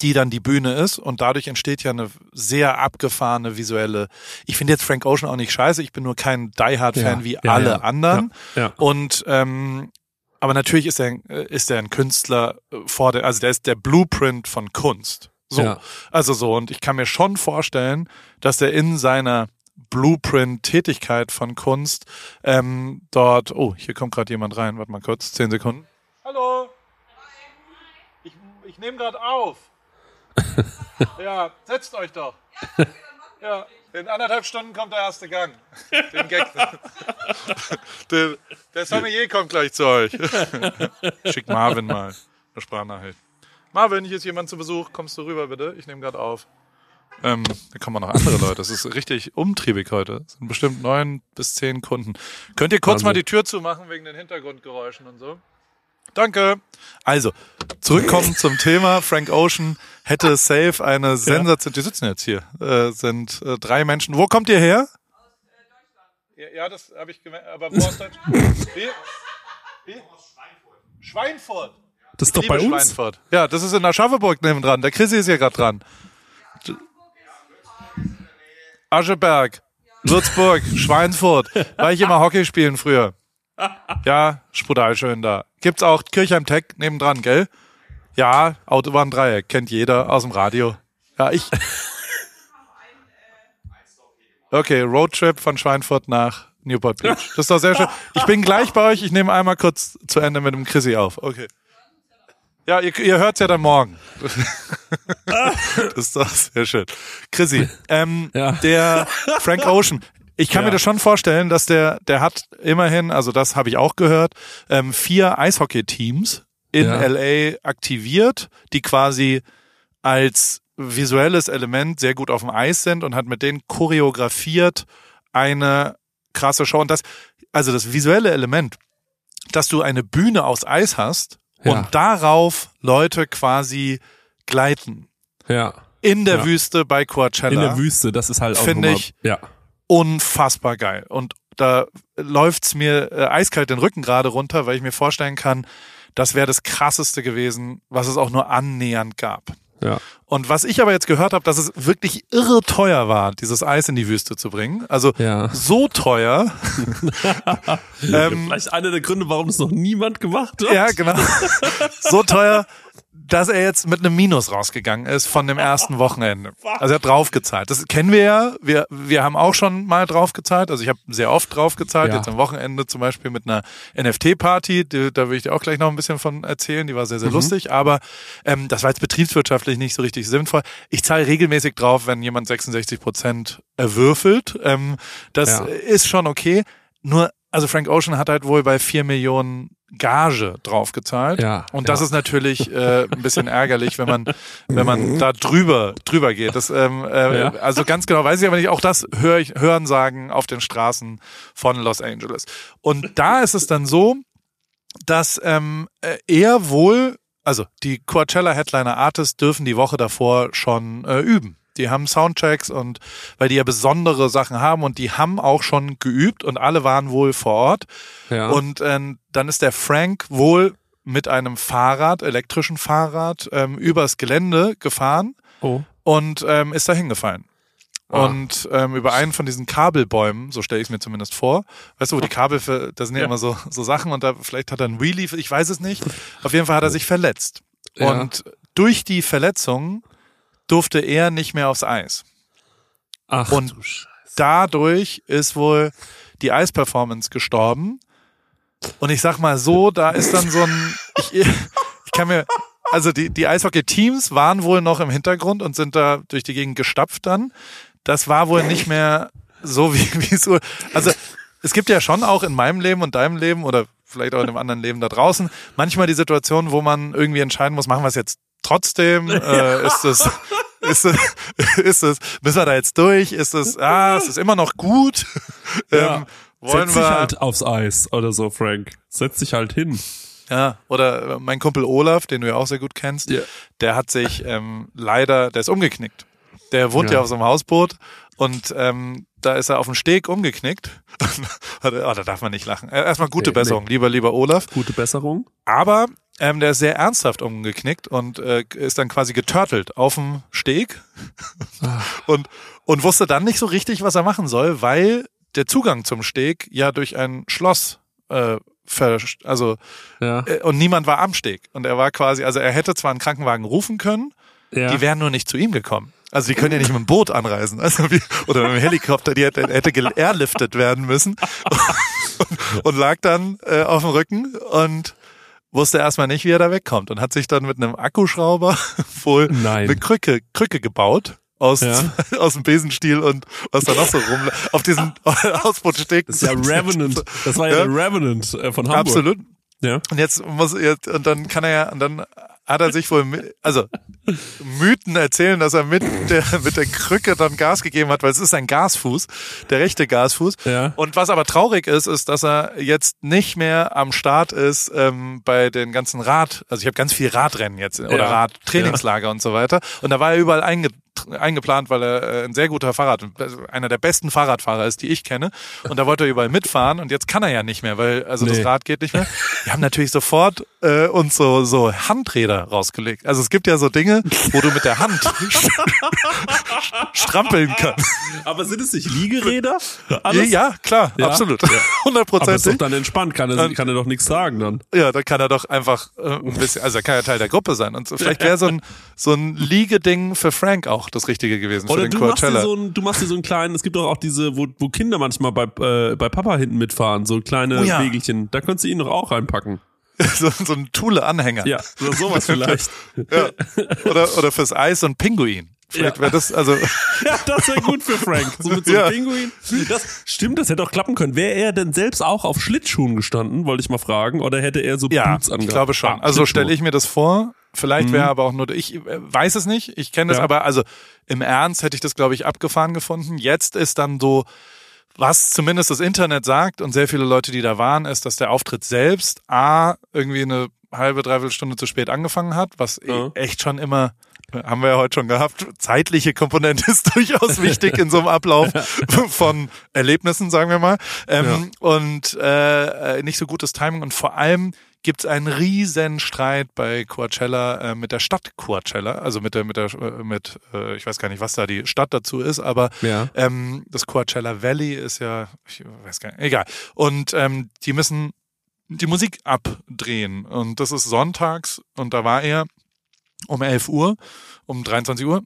die dann die Bühne ist und dadurch entsteht ja eine sehr abgefahrene visuelle. Ich finde jetzt Frank Ocean auch nicht scheiße, ich bin nur kein Die-Hard-Fan Ja, wie ja, alle ja. anderen. Ja, ja. Und ähm, aber natürlich ist er ist er ein Künstler äh, vor der, also der ist der Blueprint von Kunst. So, Ja. also so und ich kann mir schon vorstellen, dass er in seiner Blueprint-Tätigkeit von Kunst ähm, dort. Oh, hier kommt gerade jemand rein. Warte mal kurz, zehn Sekunden. Hallo. Ich, ich nehme gerade auf. Ja, setzt euch doch. Ja, in anderthalb Stunden kommt der erste Gang. Den Gag. der, der Sommelier kommt gleich zu euch. Schick Marvin mal eine Sprachnachricht. Marvin, hier ist jemand zu Besuch. Kommst du rüber, bitte? Ich nehme gerade auf. Ähm, da kommen auch noch andere Leute. Das ist richtig umtriebig heute. Es sind bestimmt neun bis zehn Kunden. Könnt ihr kurz Wahnsinn. mal die Tür zumachen wegen den Hintergrundgeräuschen und so? Danke. Also, zurückkommen zum Thema. Frank Ocean hätte safe eine Sensation. Die sitzen jetzt hier. Äh, sind äh, drei Menschen. Wo kommt ihr her? Ja, ja das habe ich gemerkt. Aber wo aus Deutschland? (laughs) Wie? Wie? Schweinfurt. Das ist Ich doch bei uns. Schweinfurt. Ja, das ist in Aschaffenburg neben dran. Der Chrissy ist hier gerade dran. Ascheberg, Würzburg, Schweinfurt. War ich immer Hockey spielen früher. Ja, brutal schön da. Gibt's auch Kirchheim Tech nebendran, gell? Ja, Autobahndreieck, kennt jeder aus dem Radio. Ja, ich. Okay, Roadtrip von Schweinfurt nach Newport Beach. Das ist doch sehr schön. Ich bin gleich bei euch. Ich nehme einmal kurz zu Ende mit dem Chrissy auf. Okay. Ja, ihr, ihr hört's ja dann morgen. (laughs) das ist doch sehr schön. Chrissy, ähm, Ja. der Frank Ocean. Ich kann Ja. mir das schon vorstellen, dass der, der hat immerhin, also das habe ich auch gehört, ähm, vier Eishockey-Teams in Ja. LA aktiviert, die quasi als visuelles Element sehr gut auf dem Eis sind und hat mit denen choreografiert eine krasse Show. Und das, also das visuelle Element, dass du eine Bühne aus Eis hast Ja. und darauf Leute quasi gleiten. Ja. In der Ja. Wüste bei Coachella. In der Wüste, das ist halt auch Finde ich- Ja. Unfassbar geil. Und da läuft's mir äh, eiskalt den Rücken gerade runter, weil ich mir vorstellen kann, das wäre das krasseste gewesen, was es auch nur annähernd gab. Ja. Und was ich aber jetzt gehört habe, dass es wirklich irre teuer war, dieses Eis in die Wüste zu bringen. Also Ja. so teuer. (laughs) ähm, Vielleicht einer der Gründe, warum das noch niemand gemacht hat. ja, genau. so teuer, dass er jetzt mit einem Minus rausgegangen ist von dem ersten Wochenende. (laughs) Also er hat draufgezahlt. Das kennen wir ja. Wir, wir haben auch schon mal draufgezahlt. Also ich habe sehr oft draufgezahlt. Ja. Jetzt am Wochenende zum Beispiel mit einer NFT-Party. Da will ich dir auch gleich noch ein bisschen von erzählen. Die war sehr, sehr Mhm. lustig. Aber ähm, das war jetzt betriebswirtschaftlich nicht so richtig sinnvoll. Ich zahle regelmäßig drauf, wenn jemand 66 Prozent erwürfelt. Ähm, das Ja. ist schon okay. Nur, also Frank Ocean hat halt wohl bei vier Millionen Gage draufgezahlt. Ja, Und das ja. ist natürlich äh, ein bisschen ärgerlich, wenn man, wenn man da drüber, drüber geht. Das, ähm, äh, Ja. Also ganz genau weiß ich aber nicht. Auch das höre ich, hören sagen auf den Straßen von Los Angeles. Und da ist es dann so, dass ähm, äh, er wohl, also die Coachella Headliner Artists dürfen die Woche davor schon äh, üben. Die haben Soundchecks und weil die ja besondere Sachen haben und die haben auch schon geübt und alle waren wohl vor Ort. Ja. Und äh, dann ist der Frank wohl mit einem Fahrrad, elektrischen Fahrrad, ähm, übers Gelände gefahren oh. und ähm, ist da hingefallen. Ah. Und ähm, über einen von diesen Kabelbäumen, so stelle ich es mir zumindest vor, weißt du, wo die Kabel, für, das sind ja, ja immer so, so Sachen und da vielleicht hat er einen Wheelie, ich weiß es nicht. Auf jeden Fall hat er (laughs) sich verletzt. Ja. Und durch die Verletzung durfte er nicht mehr aufs Eis. Ach, und dadurch ist wohl die Eisperformance gestorben. Und ich sag mal so, da ist dann so ein, ich, ich kann mir, also die, die Eishockey-Teams waren wohl noch im Hintergrund und sind da durch die Gegend gestapft dann das war wohl nicht mehr so wie, wie so. Also es gibt ja schon auch in meinem Leben und deinem Leben oder vielleicht auch in einem anderen Leben da draußen manchmal die Situation, wo man irgendwie entscheiden muss, machen wir es jetzt trotzdem? (laughs) Äh, ist es ist es, (laughs) ist es, müssen wir da jetzt durch? Ist es, ah, ist es immer noch gut? Ja. Ähm, wollen Setz wir, dich halt aufs Eis oder so, Frank. Setz dich halt hin. Ja, oder mein Kumpel Olaf, den du ja auch sehr gut kennst, yeah. der hat sich ähm, leider, der ist umgeknickt. Der wohnt ja, ja auf so einem Hausboot und ähm, da ist er auf dem Steg umgeknickt. (laughs) oh, da darf man nicht lachen. Äh, erstmal gute nee, Besserung, nee. lieber, lieber Olaf. Gute Besserung. Aber ähm, der ist sehr ernsthaft umgeknickt und äh, ist dann quasi geturtelt auf dem Steg ah. und, und wusste dann nicht so richtig, was er machen soll, weil der Zugang zum Steg ja durch ein Schloss äh, also ja. äh, und niemand war am Steg und er war quasi, also er hätte zwar einen Krankenwagen rufen können, ja. die wären nur nicht zu ihm gekommen. Also die können ja nicht mit dem Boot anreisen, also wie, oder mit dem Helikopter, die hätte, hätte airliftet werden müssen (laughs) und, und lag dann äh, auf dem Rücken und wusste erstmal nicht, wie er da wegkommt und hat sich dann mit einem Akkuschrauber (laughs) wohl Nein. eine Krücke, Krücke gebaut aus, ja. (laughs) aus dem Besenstiel und was da noch so rum auf diesem (laughs) Ausbootsteg. Das ist ja Revenant. Das war ja, ja. der Revenant äh, von Hamburg. Absolut. Ja. Und jetzt muss jetzt, und dann kann er ja, und dann hat er sich wohl, also Mythen erzählen, dass er mit der, mit der Krücke dann Gas gegeben hat, weil es ist ein Gasfuß, der rechte Gasfuß. Ja. Und was aber traurig ist, ist, dass er jetzt nicht mehr am Start ist ähm, bei den ganzen Rad, also ich habe ganz viel Radrennen jetzt oder ja. Radtrainingslager ja. und so weiter. Und da war er überall einge eingeplant, weil er äh, ein sehr guter Fahrrad, einer der besten Fahrradfahrer ist, die ich kenne. Und da wollte er überall mitfahren und jetzt kann er ja nicht mehr, weil also nee. das Rad geht nicht mehr. Wir haben natürlich sofort äh, uns so so Handräder rausgelegt. Also es gibt ja so Dinge, wo du mit der Hand strampeln kannst. Aber sind es nicht Liegeräder? Alles? Ja, klar, ja? absolut. Hundertprozentig. Ja. Aber ist doch dann entspannt, kann er, kann er doch nichts sagen dann. Ja, dann kann er doch einfach äh, ein bisschen, also er kann ja Teil der Gruppe sein. Und so, vielleicht wäre so ein, so ein Liegeding für Frank auch das Richtige gewesen Oder für den du Coachella. Machst dir so ein, du machst dir so einen kleinen, es gibt doch auch diese, wo, wo Kinder manchmal bei, äh, bei Papa hinten mitfahren, so kleine oh ja. Wegelchen. Da könntest du ihn doch auch reinpacken. (laughs) so, so ein Thule-Anhänger. Ja, oder sowas (laughs) vielleicht. ja. Oder, oder fürs Eis so ein Pinguin. Vielleicht ja. wäre das, also. (laughs) ja, das wäre gut für Frank. So mit so einem ja. Pinguin. Das, stimmt, das hätte auch klappen können. Wäre er denn selbst auch auf Schlittschuhen gestanden, wollte ich mal fragen, oder hätte er so ja, Boots angehabt? Ich glaube schon. Ah, also stelle ich mir das vor. Vielleicht mhm. wäre aber auch nur, ich äh, weiß es nicht, ich kenne es ja. aber, also im Ernst hätte ich das, glaube ich, abgefahren gefunden. Jetzt ist dann so, was zumindest das Internet sagt und sehr viele Leute, die da waren, ist, dass der Auftritt selbst A, irgendwie eine halbe, dreiviertel Stunde zu spät angefangen hat, was ja. echt schon immer haben wir ja heute schon gehabt, zeitliche Komponente (laughs) ist durchaus wichtig in so einem Ablauf (laughs) von Erlebnissen, sagen wir mal. Ähm, ja. Und äh, nicht so gutes Timing und vor allem gibt es einen riesen Streit bei Coachella äh, mit der Stadt Coachella, also mit der mit der äh, mit äh, ich weiß gar nicht, was da die Stadt dazu ist, aber ja. ähm, das Coachella Valley ist ja ich weiß gar nicht, egal. Und ähm, die müssen die Musik abdrehen und das ist sonntags und da war er um 11 Uhr, um 23 Uhr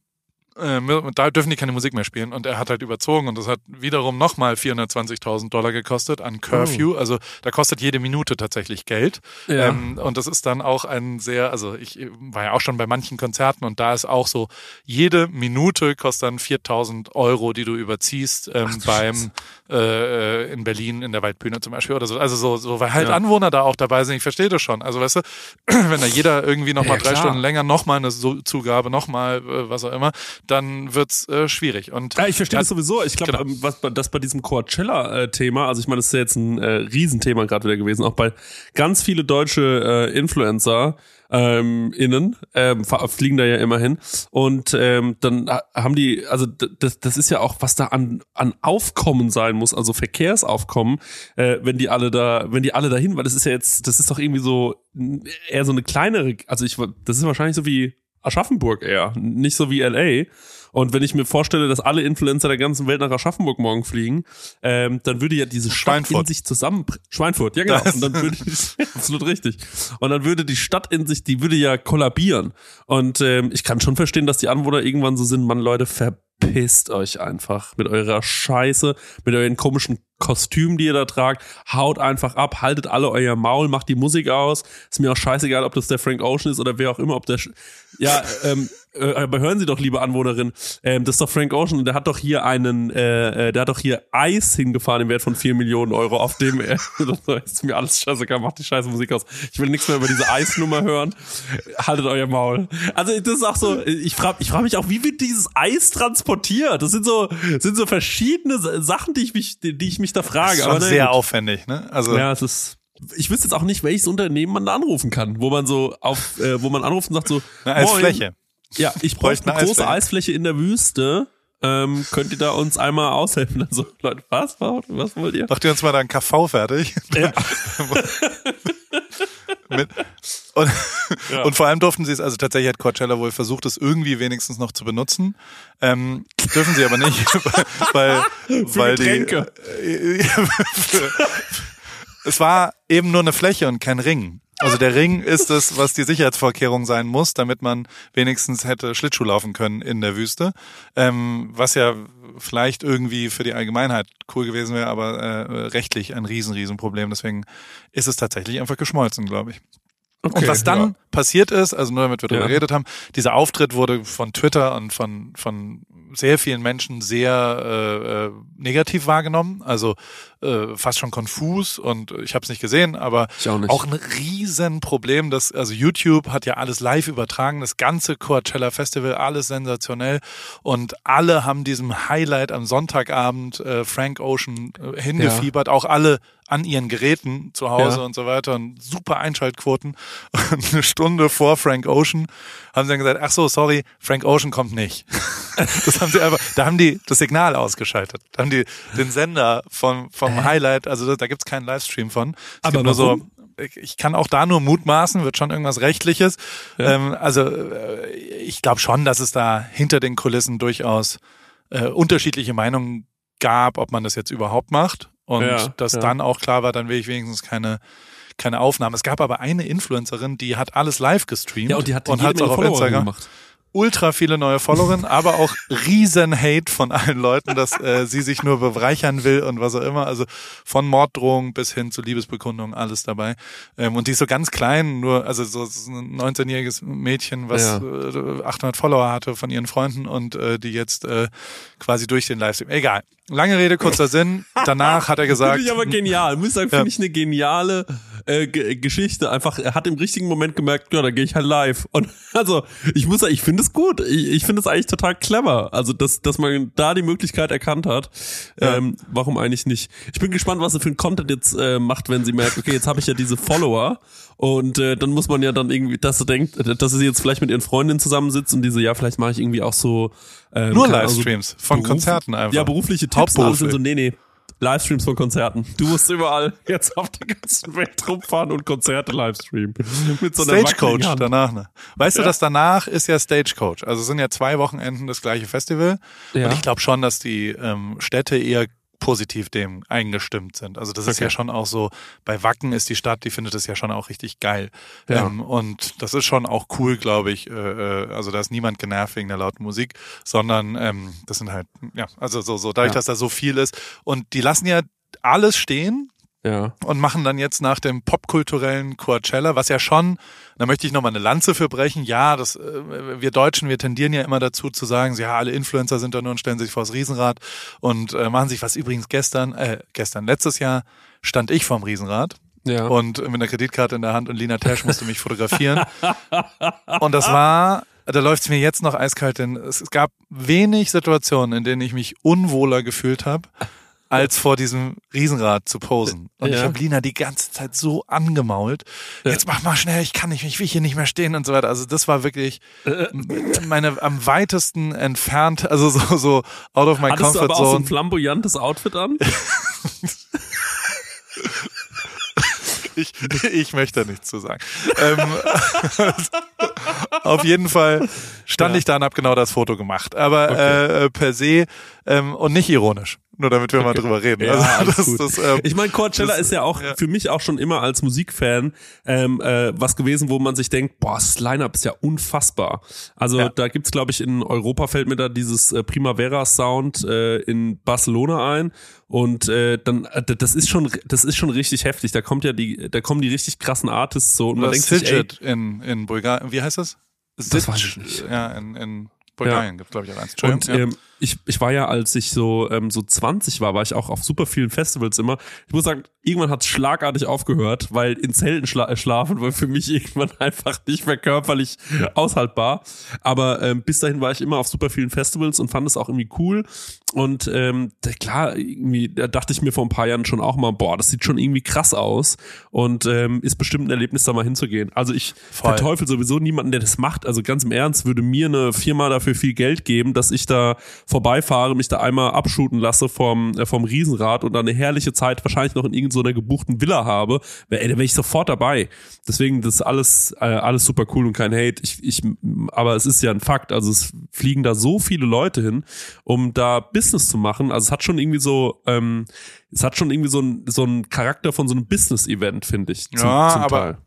äh, da dürfen die keine Musik mehr spielen. Und er hat halt überzogen und das hat wiederum nochmal 420.000 Dollar gekostet an Curfew. Oh. Also da kostet jede Minute tatsächlich Geld. Ja. Ähm, und das ist dann auch ein sehr, also ich war ja auch schon bei manchen Konzerten und da ist auch so, jede Minute kostet dann 4.000 Euro, die du überziehst ähm, Ach, beim äh, in Berlin in der Waldbühne zum Beispiel oder so. Also so, so weil halt ja. Anwohner da auch dabei sind. Ich verstehe das schon. Also weißt du, (clears throat) wenn da jeder irgendwie nochmal ja, drei Stunden länger nochmal eine Zugabe, nochmal äh, was auch immer, dann wird's äh, schwierig. Und ja, ich verstehe das sowieso. Ich glaube, genau. Ähm, was das bei diesem Coachella-Thema, also ich meine, das ist ja jetzt ein äh, Riesenthema gerade wieder gewesen, auch bei ganz viele deutsche äh, Influencer ähm, innen ähm, fliegen da ja immerhin und ähm, dann haben die also das, das ist ja auch was da an an Aufkommen sein muss also Verkehrsaufkommen äh, wenn die alle da wenn die alle dahin weil das ist ja jetzt das ist doch irgendwie so eher so eine kleinere also ich das ist wahrscheinlich so wie Aschaffenburg eher, nicht so wie LA. Und wenn ich mir vorstelle, dass alle Influencer der ganzen Welt nach Aschaffenburg morgen fliegen, ähm, dann würde ja diese Stadt in sich zusammen Schweinfurt, ja genau. Und dann würde die, (laughs) (laughs) absolut richtig. Und dann würde die Stadt in sich, die würde ja kollabieren. Und ähm, ich kann schon verstehen, dass die Anwohner irgendwann so sind, man Leute, verpisst euch einfach mit eurer Scheiße, mit euren komischen Kostüm, die ihr da tragt, haut einfach ab, haltet alle euer Maul, macht die Musik aus. Ist mir auch scheißegal, ob das der Frank Ocean ist oder wer auch immer, ob der, ja, ähm, äh, aber hören Sie doch, liebe Anwohnerin, ähm, das ist doch Frank Ocean, der hat doch hier einen, äh, äh, der hat doch hier Eis hingefahren im Wert von vier Millionen Euro, auf dem (laughs) das ist mir alles scheißegal, macht die scheiße Musik aus. Ich will nichts mehr über diese Eisnummer hören. Haltet euer Maul. Also das ist auch so, ich frage ich frag mich auch, wie wird dieses Eis transportiert? Das sind so, sind so verschiedene Sachen, die ich mich, die ich mich da frage. Das ist aber sehr aufwendig, ne? Also ja, es ist ich wüsste jetzt auch nicht, welches Unternehmen man da anrufen kann, wo man so auf, äh, wo man anruft und sagt so, eine Eisfläche. Ja, ich bräuchte eine, eine große Eisfläche. Eisfläche in der Wüste. Ähm, könnt ihr da uns einmal aushelfen? (laughs) Also, Leute, was? Was wollt ihr? Macht ihr uns mal da einen KV fertig? Ja. (laughs) (laughs) Mit, und, (laughs) ja. und vor allem durften sie es, also tatsächlich hat Coachella wohl versucht, es irgendwie wenigstens noch zu benutzen. Ähm, dürfen sie aber nicht, (laughs) weil, Für weil Getränke. die. Äh, (laughs) es war eben nur eine Fläche und kein Ring. Also der Ring ist es, was die Sicherheitsvorkehrung sein muss, damit man wenigstens hätte Schlittschuh laufen können in der Wüste. Ähm, was ja vielleicht irgendwie für die Allgemeinheit cool gewesen wäre, aber äh, rechtlich ein riesen, riesen Problem. Deswegen ist es tatsächlich einfach geschmolzen, glaube ich. Okay, und was dann ja. passiert ist, also nur damit wir darüber ja. geredet haben, dieser Auftritt wurde von Twitter und von, von sehr vielen Menschen sehr äh, äh, negativ wahrgenommen, also äh, fast schon konfus und ich habe es nicht gesehen, aber auch, auch, ein Riesenproblem, dass also YouTube hat ja alles live übertragen, das ganze Coachella Festival, alles sensationell und alle haben diesem Highlight am Sonntagabend äh, Frank Ocean äh, hingefiebert, ja. auch alle an ihren Geräten zu Hause ja. und so weiter und super Einschaltquoten. (laughs) Und eine Stunde vor Frank Ocean haben sie dann gesagt, ach so, sorry, Frank Ocean kommt nicht. (laughs) Das haben sie einfach, da haben die das Signal ausgeschaltet. Da haben die den Sender vom, vom Highlight, also da gibt's keinen Livestream von. Es Aber nur so, ich kann auch da nur mutmaßen, wird schon irgendwas Rechtliches. Ja. Ähm, also äh, ich glaube schon, dass es da hinter den Kulissen durchaus äh, unterschiedliche Meinungen gab, ob man das jetzt überhaupt macht. Und ja, dass ja. dann auch klar war, dann will ich wenigstens keine keine Aufnahmen. Es gab aber eine Influencerin, die hat alles live gestreamt ja, und die hat und hat auch auf Instagram gemacht ultra viele neue Followerinnen, aber auch riesen Hate von allen Leuten, dass äh, sie sich nur bereichern will und was auch immer. Also von Morddrohungen bis hin zu Liebesbekundungen, alles dabei. Ähm, und die ist so ganz klein, nur, also so ein 19-jähriges Mädchen, was ja. äh, 800 Follower hatte von ihren Freunden und äh, die jetzt äh, quasi durch den Livestream. Egal. Lange Rede, kurzer (laughs) Sinn. Danach hat er gesagt. Finde ich aber genial. Muss sagen, finde ja. ich eine geniale äh, Geschichte. Einfach, er hat im richtigen Moment gemerkt, ja, da gehe ich halt live. Und (laughs) also, ich muss sagen, ich finde es gut. Ich, ich finde es eigentlich total clever. Also, dass, dass man da die Möglichkeit erkannt hat. Ja. Ähm, warum eigentlich nicht? Ich bin gespannt, was er für ein Content jetzt äh, macht, wenn sie merkt, okay, jetzt habe ich ja diese Follower. Und äh, dann muss man ja dann irgendwie, dass sie denkt, dass sie jetzt vielleicht mit ihren Freundinnen zusammensitzt und diese, ja, vielleicht mache ich irgendwie auch so ähm, Nur Livestreams also von Beruf, Konzerten einfach. Ja, berufliche Tipps, alles sind so, nee, nee. Livestreams von Konzerten. Du musst überall (laughs) jetzt auf der ganzen Welt rumfahren und Konzerte livestreamen. Mit so einer Stagecoach danach, ne? Weißt ja. du, dass danach ist ja Stagecoach. Also es sind ja zwei Wochenenden das gleiche Festival. Ja. Und ich glaube schon, dass die ähm, Städte eher positiv dem eingestimmt sind. Also das okay. ist ja schon auch so, bei Wacken ist die Stadt, die findet es ja schon auch richtig geil. Ja. Ähm, und das ist schon auch cool, glaube ich. Äh, äh, also da ist niemand genervt wegen der lauten Musik, sondern ähm, das sind halt, ja, also so, so dadurch, ja. dass da so viel ist. Und die lassen ja alles stehen, ja. Und machen dann jetzt nach dem popkulturellen Coachella, was ja schon, da möchte ich nochmal eine Lanze für brechen. Ja, das, äh, wir Deutschen, wir tendieren ja immer dazu zu sagen, ja, alle Influencer sind da nur und stellen sich vors Riesenrad und äh, machen sich was übrigens gestern, äh, gestern, letztes Jahr stand ich vorm Riesenrad. Ja. Und mit einer Kreditkarte in der Hand und Lina Tesch musste mich fotografieren. (laughs) und das war da läuft's mir jetzt noch eiskalt, denn es gab wenig Situationen, in denen ich mich unwohler gefühlt habe als vor diesem Riesenrad zu posen. Und ja. ich habe Lina die ganze Zeit so angemault. Ja. Jetzt mach mal schnell, ich kann nicht, ich will hier nicht mehr stehen und so weiter. Also das war wirklich äh. meine am weitesten entfernt, also so, so out of my Hattest comfort du aber zone. auch so ein flamboyantes Outfit an? (laughs) ich, ich möchte nichts zu sagen. ähm, (laughs) auf jeden Fall stand ja. ich da und habe genau das Foto gemacht. Aber okay. äh, per se ähm, und nicht ironisch. Nur damit wir okay. mal drüber reden. Ja, also, das, das, ähm, ich meine, Coachella das, ist ja auch ja. für mich auch schon immer als Musikfan ähm, äh, was gewesen, wo man sich denkt, boah, das Line-Up ist ja unfassbar. Also ja. da gibt's, glaube ich, in Europa fällt mir da dieses äh, Primavera-Sound äh, in Barcelona ein. Und äh, dann, äh, das ist schon, das ist schon richtig heftig. Da kommt ja die, da kommen die richtig krassen Artists so und man denkt sich, ey, in in Bulgarien, wie heißt das? Das weiß ich nicht. Ja, in, in Bulgarien ja. gibt glaube ich auch eins. Und ja. ähm, ich, ich war ja, als ich so ähm, so 20 war, war ich auch auf super vielen Festivals immer. Ich muss sagen, irgendwann hat es schlagartig aufgehört, weil in Zelten schla äh, schlafen war für mich (laughs) irgendwann einfach nicht mehr körperlich aushaltbar. Aber ähm, bis dahin war ich immer auf super vielen Festivals und fand es auch irgendwie cool. Und ähm, klar, irgendwie da dachte ich mir vor ein paar Jahren schon auch mal, boah, das sieht schon irgendwie krass aus und ähm, ist bestimmt ein Erlebnis, da mal hinzugehen. Also ich Voll. verteufel sowieso niemanden, der das macht. Also ganz im Ernst, würde mir eine Firma dafür viel Geld geben, dass ich da vorbeifahre, mich da einmal abschuten lasse vom, äh, vom Riesenrad und dann eine herrliche Zeit wahrscheinlich noch in irgendeiner gebuchten Villa habe, wär, ey, da wäre ich sofort dabei. Deswegen, das ist alles, äh, alles super cool und kein Hate. Ich, ich, aber es ist ja ein Fakt. Also es fliegen da so viele Leute hin, um da Business zu machen. Also es hat schon irgendwie so, ähm, es hat schon irgendwie so ein, so ein Charakter von so einem Business-Event, finde ich. Zum, ja, zum aber Teil.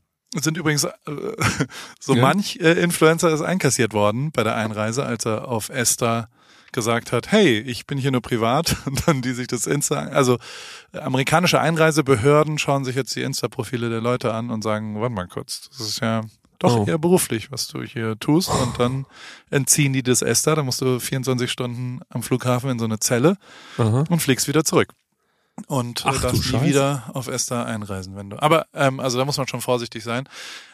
sind übrigens äh, (laughs) so ja. manch äh, Influencer ist einkassiert worden bei der Einreise, als er auf Esther gesagt hat, hey, ich bin hier nur privat (laughs) und dann die sich das Insta, also amerikanische Einreisebehörden schauen sich jetzt die Insta-Profile der Leute an und sagen, warte mal kurz, das ist ja doch oh. eher beruflich, was du hier tust und dann entziehen die das Esther, da musst du 24 Stunden am Flughafen in so eine Zelle Aha. und fliegst wieder zurück und Ach, dann nie wieder auf Esther einreisen, wenn du. Aber ähm, also da muss man schon vorsichtig sein.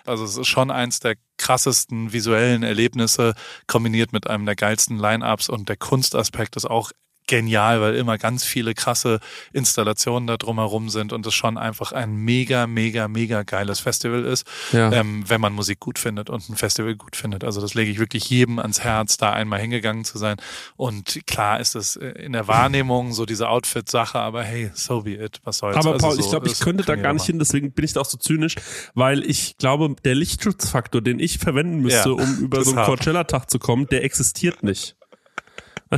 Also es ist schon eins der krassesten visuellen Erlebnisse kombiniert mit einem der geilsten Line-ups und der Kunstaspekt ist auch genial, weil immer ganz viele krasse Installationen da drumherum sind und es schon einfach ein mega, mega, mega geiles Festival ist, ja. ähm, wenn man Musik gut findet und ein Festival gut findet. Also das lege ich wirklich jedem ans Herz, da einmal hingegangen zu sein. Und klar ist es äh, in der Wahrnehmung so diese Outfit-Sache, aber hey, so be it, was soll's. Aber also Paul, so, ich glaube, ich könnte da gar nicht hin, deswegen bin ich da auch so zynisch, weil ich glaube, der Lichtschutzfaktor, den ich verwenden müsste, ja, um über so einen Coachella-Tag zu kommen, der existiert nicht.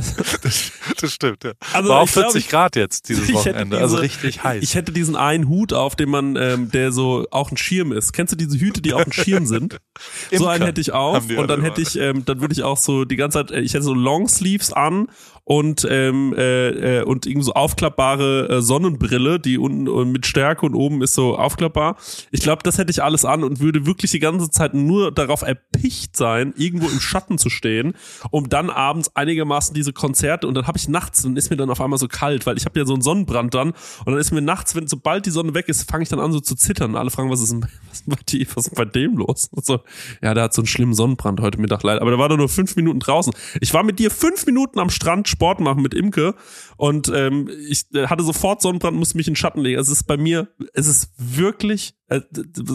(laughs) das, das stimmt, ja. Also War auch 40 glaub, Grad jetzt dieses Wochenende, also diese, also richtig heiß. Ich hätte diesen einen Hut auf, dem man, ähm, der so auch ein Schirm ist. Kennst du diese Hüte, die auch ein Schirm sind? (laughs) so einen hätte ich auf und dann hätte ich, ähm, dann würde ich auch so die ganze Zeit, äh, ich hätte so Longsleeves an und ähm, äh, äh, und irgendwie so aufklappbare äh, Sonnenbrille, die unten äh, mit Stärke und oben ist so aufklappbar. Ich glaube, das hätte ich alles an und würde wirklich die ganze Zeit nur darauf erpicht sein, irgendwo im Schatten zu stehen, um dann abends einigermaßen diese Konzerte und dann habe ich nachts, dann ist mir dann auf einmal so kalt, weil ich habe ja so einen Sonnenbrand dann und dann ist mir nachts, wenn sobald die Sonne weg ist, fange ich dann an so zu zittern. alle fragen, was ist denn, was bei, die, was ist bei dem los? Und so, ja, der hat so einen schlimmen Sonnenbrand heute Mittag leider, aber der war da nur fünf Minuten draußen. Ich war mit dir fünf Minuten am Strand Sport machen mit Imke und ähm, ich äh, hatte sofort Sonnenbrand, musste mich in Schatten legen. Es ist bei mir, es ist wirklich, äh,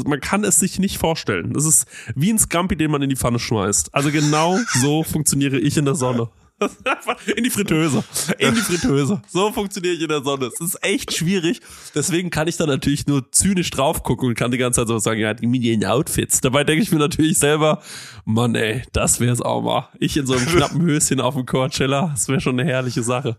man kann es sich nicht vorstellen. Das ist wie ein Scampi, den man in die Pfanne schmeißt. Also genau so (laughs) funktioniere ich in der Sonne. (laughs) in die Fritteuse. In die Fritteuse. So funktioniere ich in der Sonne. Es ist echt schwierig. Deswegen kann ich da natürlich nur zynisch drauf gucken und kann die ganze Zeit so sagen, ja, die Medien Outfits. Dabei denke ich mir natürlich selber, Mann, ey, das wär's auch mal. Ich in so einem knappen (laughs) Höschen auf dem Coachella, das wäre schon eine herrliche Sache.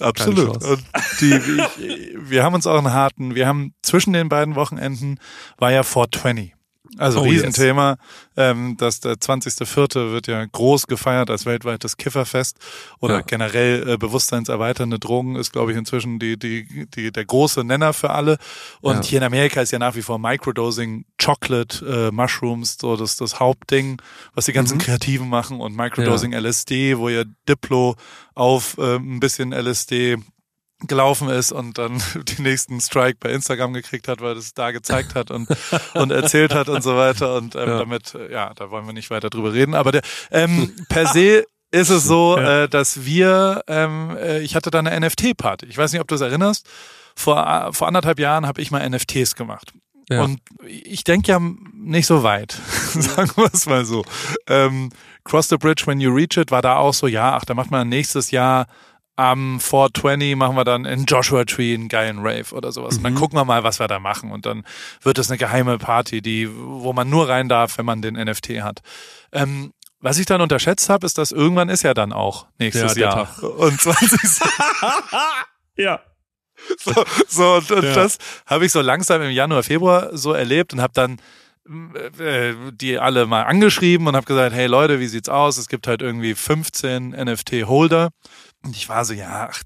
Absolut. Und die, ich, wir haben uns auch einen harten, wir haben zwischen den beiden Wochenenden war ja 420. Also oh, Riesenthema. Yes. Ähm, dass der 20.04. wird ja groß gefeiert als weltweites Kifferfest oder ja. generell äh, bewusstseinserweiternde Drogen ist, glaube ich, inzwischen die, die, die, der große Nenner für alle. Und ja. hier in Amerika ist ja nach wie vor Microdosing, Chocolate, äh, Mushrooms, so das, das Hauptding, was die ganzen mhm. Kreativen machen und Microdosing ja. LSD, wo ja Diplo auf äh, ein bisschen LSD gelaufen ist und dann (laughs) die nächsten Strike bei Instagram gekriegt hat, weil es da gezeigt hat und, und erzählt hat und so weiter. Und ähm, ja. damit, äh, ja, da wollen wir nicht weiter drüber reden. Aber der, ähm, per se ist es so, ja. äh, dass wir, ähm, äh, ich hatte da eine NFT-Party. Ich weiß nicht, ob du es erinnerst. Vor, äh, vor anderthalb Jahren habe ich mal NFTs gemacht. Ja. Und ich denke ja nicht so weit, (laughs) sagen wir es mal so. Ähm, Cross the Bridge when you reach it war da auch so, ja, ach, da macht man nächstes Jahr am 420 machen wir dann in Joshua Tree einen geilen Rave oder sowas. Mhm. Und dann mhm. gucken wir mal, was wir da machen. Und dann wird es eine geheime Party, die, wo man nur rein darf, wenn man den NFT hat. Ähm, was ich dann unterschätzt habe, ist, dass irgendwann ist ja dann auch nächstes ja, Jahr. Tag. (laughs) Und 20. (laughs) ja. So, so und, und ja. das habe ich so langsam im Januar, Februar so erlebt und habe dann äh, die alle mal angeschrieben und habe gesagt, hey Leute, wie sieht's aus? Es gibt halt irgendwie 15 NFT-Holder. Und ich war so, ja, ach,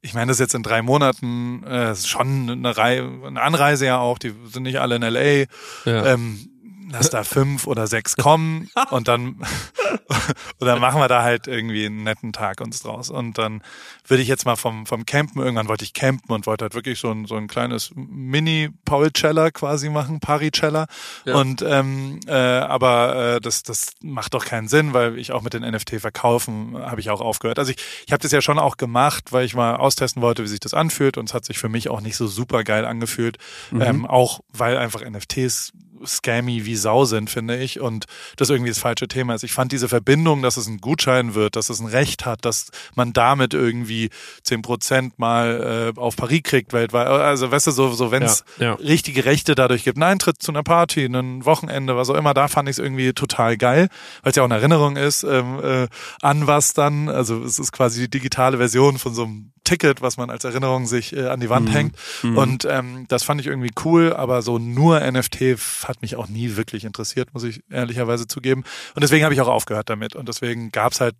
ich meine, das ist jetzt in drei Monaten äh, schon eine, Reihe, eine Anreise ja auch, die sind nicht alle in LA. Ja. Ähm, lass da fünf oder sechs kommen und dann (laughs) und dann machen wir da halt irgendwie einen netten Tag uns draus. Und dann würde ich jetzt mal vom, vom Campen, irgendwann wollte ich campen und wollte halt wirklich so ein, so ein kleines Mini-Paul-Celler quasi machen, Pari-Celler. Ja. Und ähm, äh, aber äh, das, das macht doch keinen Sinn, weil ich auch mit den NFT verkaufen habe ich auch aufgehört. Also ich, ich habe das ja schon auch gemacht, weil ich mal austesten wollte, wie sich das anfühlt und es hat sich für mich auch nicht so super geil angefühlt. Mhm. Ähm, auch weil einfach NFTs scammy wie Sau sind, finde ich, und das irgendwie das falsche Thema ist. Ich fand diese Verbindung, dass es ein Gutschein wird, dass es ein Recht hat, dass man damit irgendwie zehn Prozent mal äh, auf Paris kriegt weltweit. Also weißt du, so, so wenn es ja, ja. richtige Rechte dadurch gibt, einen Eintritt zu einer Party, ein Wochenende, was auch immer, da fand ich es irgendwie total geil, weil es ja auch eine Erinnerung ist ähm, äh, an was dann. Also es ist quasi die digitale Version von so einem Ticket, was man als Erinnerung sich äh, an die Wand mhm. hängt. Mhm. Und ähm, das fand ich irgendwie cool, aber so nur NFT hat mich auch nie wirklich interessiert, muss ich ehrlicherweise zugeben. Und deswegen habe ich auch aufgehört damit. Und deswegen gab's halt,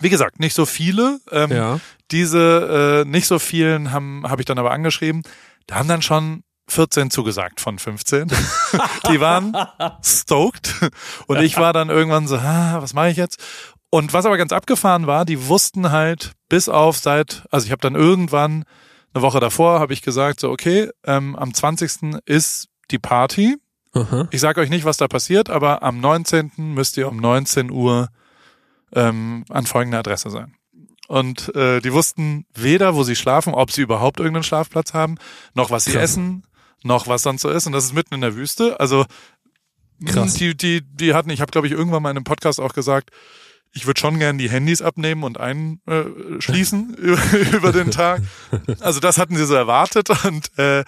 wie gesagt, nicht so viele. Ähm, ja. Diese äh, nicht so vielen haben habe ich dann aber angeschrieben. Da haben dann schon 14 zugesagt von 15. (laughs) die waren stoked. Und ich war dann irgendwann so, ah, was mache ich jetzt? Und was aber ganz abgefahren war, die wussten halt bis auf seit, also ich habe dann irgendwann eine Woche davor habe ich gesagt, so okay, ähm, am 20. ist die Party. Aha. Ich sage euch nicht, was da passiert, aber am 19. müsst ihr um 19 Uhr ähm, an folgender Adresse sein. Und äh, die wussten weder, wo sie schlafen, ob sie überhaupt irgendeinen Schlafplatz haben, noch was sie Krass. essen, noch was sonst so ist. Und das ist mitten in der Wüste. Also Krass. die, die, die hatten, ich habe glaube ich irgendwann mal in einem Podcast auch gesagt, ich würde schon gern die Handys abnehmen und einschließen (laughs) über, über den Tag. Also das hatten sie so erwartet und, äh,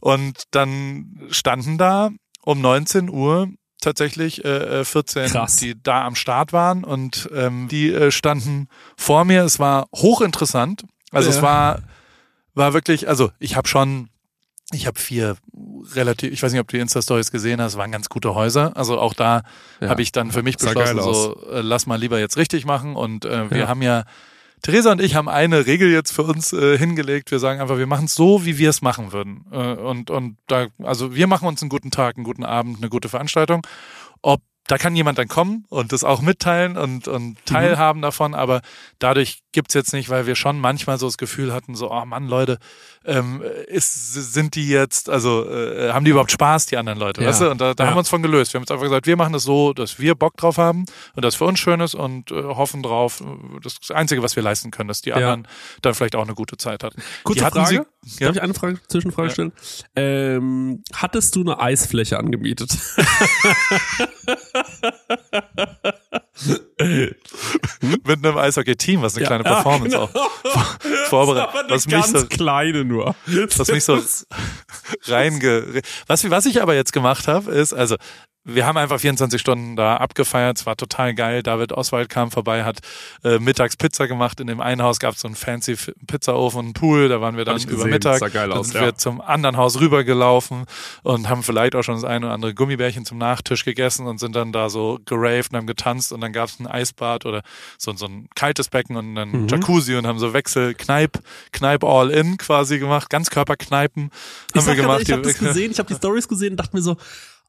und dann standen da um 19 Uhr tatsächlich äh, 14, äh, Krass. die da am Start waren und ähm, die äh, standen vor mir. Es war hochinteressant. Also ja. es war war wirklich, also ich habe schon ich habe vier relativ, ich weiß nicht, ob du die Insta-Stories gesehen hast, waren ganz gute Häuser. Also auch da ja. habe ich dann für mich beschlossen, so äh, lass mal lieber jetzt richtig machen. Und äh, wir ja. haben ja, Theresa und ich haben eine Regel jetzt für uns äh, hingelegt. Wir sagen einfach, wir machen es so, wie wir es machen würden. Äh, und, und da, also wir machen uns einen guten Tag, einen guten Abend, eine gute Veranstaltung. Ob da kann jemand dann kommen und das auch mitteilen und, und mhm. teilhaben mhm. davon, aber dadurch gibt's jetzt nicht, weil wir schon manchmal so das Gefühl hatten, so, oh Mann, Leute, ähm, ist, sind die jetzt, also äh, haben die überhaupt Spaß, die anderen Leute, ja. weißt du? Und da, da ja. haben wir uns von gelöst. Wir haben jetzt einfach gesagt, wir machen das so, dass wir Bock drauf haben und das für uns schön ist und äh, hoffen drauf. Das, das Einzige, was wir leisten können, dass die ja. anderen dann vielleicht auch eine gute Zeit hatten. Kurze die hatten Frage, sie, darf ich eine Frage, Zwischenfrage stellen? Ähm, hattest du eine Eisfläche angemietet? (laughs) (laughs) (laughs) Mit einem Eishockey-Team, was eine ja, kleine Performance ja, genau. auch vorbereitet. Was mich so, kleine nur. Was mich so (laughs) reinge... Was, was ich aber jetzt gemacht habe, ist, also wir haben einfach 24 Stunden da abgefeiert. Es war total geil. David Oswald kam vorbei, hat äh, mittags Pizza gemacht. In dem einen Haus gab es so einen fancy Pizzaofen, einen Pool. Da waren wir dann über Mittag. Sah geil aus, dann sind ja. wir zum anderen Haus rübergelaufen und haben vielleicht auch schon das eine oder andere Gummibärchen zum Nachtisch gegessen und sind dann da so geraved und haben getanzt. Und dann gab es ein Eisbad oder so, so ein kaltes Becken und dann mhm. Jacuzzi und haben so Wechsel, Kneip, Kneip all in quasi gemacht. Ganzkörperkneipen haben wir gemacht. ich habe das gesehen, ich habe die Stories gesehen und dachte mir so,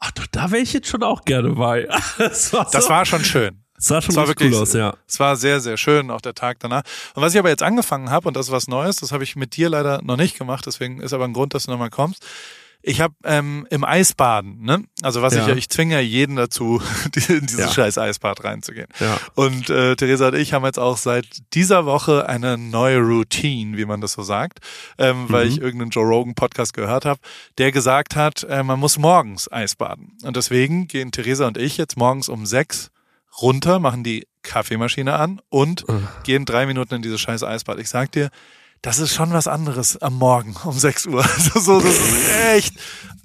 Ach, doch, da wäre ich jetzt schon auch gerne bei. (laughs) das war, so. das war schon schön. Es sah schon war wirklich cool aus, ja. Es war sehr, sehr schön, auch der Tag danach. Und was ich aber jetzt angefangen habe, und das ist was Neues, das habe ich mit dir leider noch nicht gemacht, deswegen ist aber ein Grund, dass du nochmal kommst. Ich habe ähm, im Eisbaden, ne? Also was ja. ich, ich zwinge jeden dazu, (laughs) in dieses ja. scheiß Eisbad reinzugehen. Ja. Und äh, Theresa und ich haben jetzt auch seit dieser Woche eine neue Routine, wie man das so sagt, ähm, mhm. weil ich irgendeinen Joe Rogan Podcast gehört habe, der gesagt hat, äh, man muss morgens Eisbaden. Und deswegen gehen Theresa und ich jetzt morgens um sechs runter, machen die Kaffeemaschine an und mhm. gehen drei Minuten in dieses scheiß Eisbad. Ich sag dir, das ist schon was anderes am Morgen um 6 Uhr. (laughs) Also so, das ist echt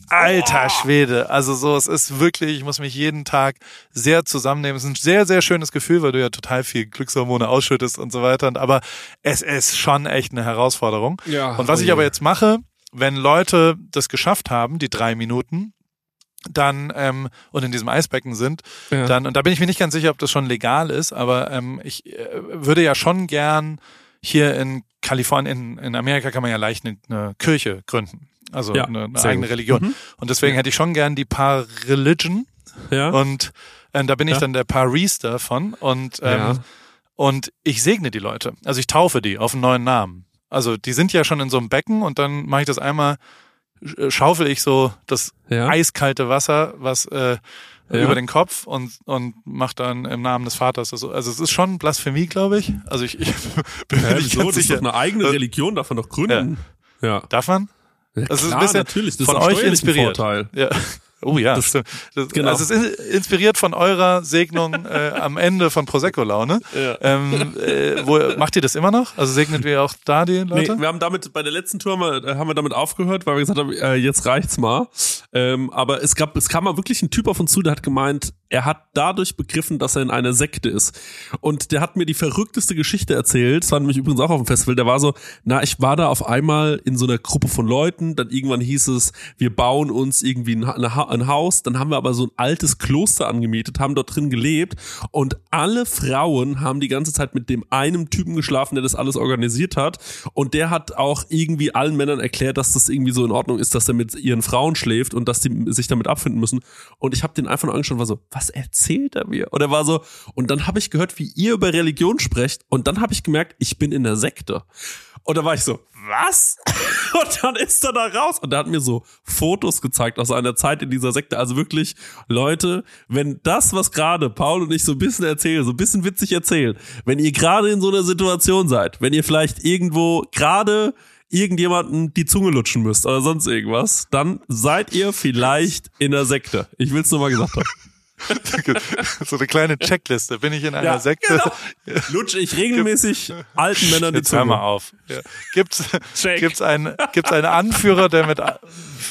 alter Schwede. Also so, es ist wirklich, ich muss mich jeden Tag sehr zusammennehmen. Es ist ein sehr, sehr schönes Gefühl, weil du ja total viel Glückshormone ausschüttest und so weiter. Aber es ist schon echt eine Herausforderung. Ja, und was oh ich aber jetzt mache, wenn Leute das geschafft haben, die drei Minuten, dann ähm, und in diesem Eisbecken sind, ja. dann und da bin ich mir nicht ganz sicher, ob das schon legal ist, aber ähm, ich äh, würde ja schon gern hier in Kalifornien, in, in Amerika kann man ja leicht eine, eine Kirche gründen. Also ja, eine, eine eigene Religion. Mhm. Und deswegen hätte ich schon gern die Paar Religion. Ja. Und äh, da bin ich ja. dann der Parister von. Und, ähm, und ich segne die Leute. Also ich taufe die auf einen neuen Namen. Also die sind ja schon in so einem Becken und dann mache ich das einmal, schaufel ich so das eiskalte Wasser, was äh, ja. über den Kopf und, und macht dann im Namen des Vaters. Also, also es ist schon Blasphemie, glaube ich. Also ich, ich (laughs) bin ja, nicht ganz sicher. Das ist doch eine eigene Religion, darf man doch gründen. Ja. ja. Darf man? Ja, das klar, ist ein bisschen natürlich, das von euch inspiriert. Vorteil. Ja. Oh ja, das, das, genau. also es ist inspiriert von eurer Segnung äh, am Ende von Prosecco-Laune. Ja. Ähm, äh, wo, macht ihr das immer noch? Also segnet wir auch da die Leute? Nee, wir haben damit, bei der letzten Tour haben wir, haben wir damit aufgehört, weil wir gesagt haben, äh, jetzt reicht's mal. Ähm, aber es gab, es kam mal wirklich ein Typ auf uns zu, der hat gemeint, er hat dadurch begriffen, dass er in einer Sekte ist. Und der hat mir die verrückteste Geschichte erzählt. Das war nämlich übrigens auch auf dem Festival. Der war so, na, ich war da auf einmal in so einer Gruppe von Leuten. Dann irgendwann hieß es, wir bauen uns irgendwie ein, ein Haus. Dann haben wir aber so ein altes Kloster angemietet, haben dort drin gelebt. Und alle Frauen haben die ganze Zeit mit dem einen Typen geschlafen, der das alles organisiert hat. Und der hat auch irgendwie allen Männern erklärt, dass das irgendwie so in Ordnung ist, dass er mit ihren Frauen schläft und dass die sich damit abfinden müssen. Und ich habe den einfach nur angeschaut und war so, erzählt er mir? Und er war so, und dann habe ich gehört, wie ihr über Religion sprecht, und dann habe ich gemerkt, ich bin in der Sekte. Und da war ich so, was? (laughs) Und dann ist er da raus und er hat mir so Fotos gezeigt aus einer Zeit in dieser Sekte. Also wirklich, Leute, wenn das, was gerade Paul und ich so ein bisschen erzählen, so ein bisschen witzig erzählen, wenn ihr gerade in so einer Situation seid, wenn ihr vielleicht irgendwo gerade irgendjemanden die Zunge lutschen müsst oder sonst irgendwas, dann seid ihr vielleicht in der Sekte. Ich will's nur mal gesagt haben. So eine kleine Checkliste. Bin ich in einer ja, Sekte? Genau. Lutsche ich regelmäßig alten Männern die Zunge. Hör mal auf. Ja. Gibt's, gibt's einen, gibt's einen Anführer, der mit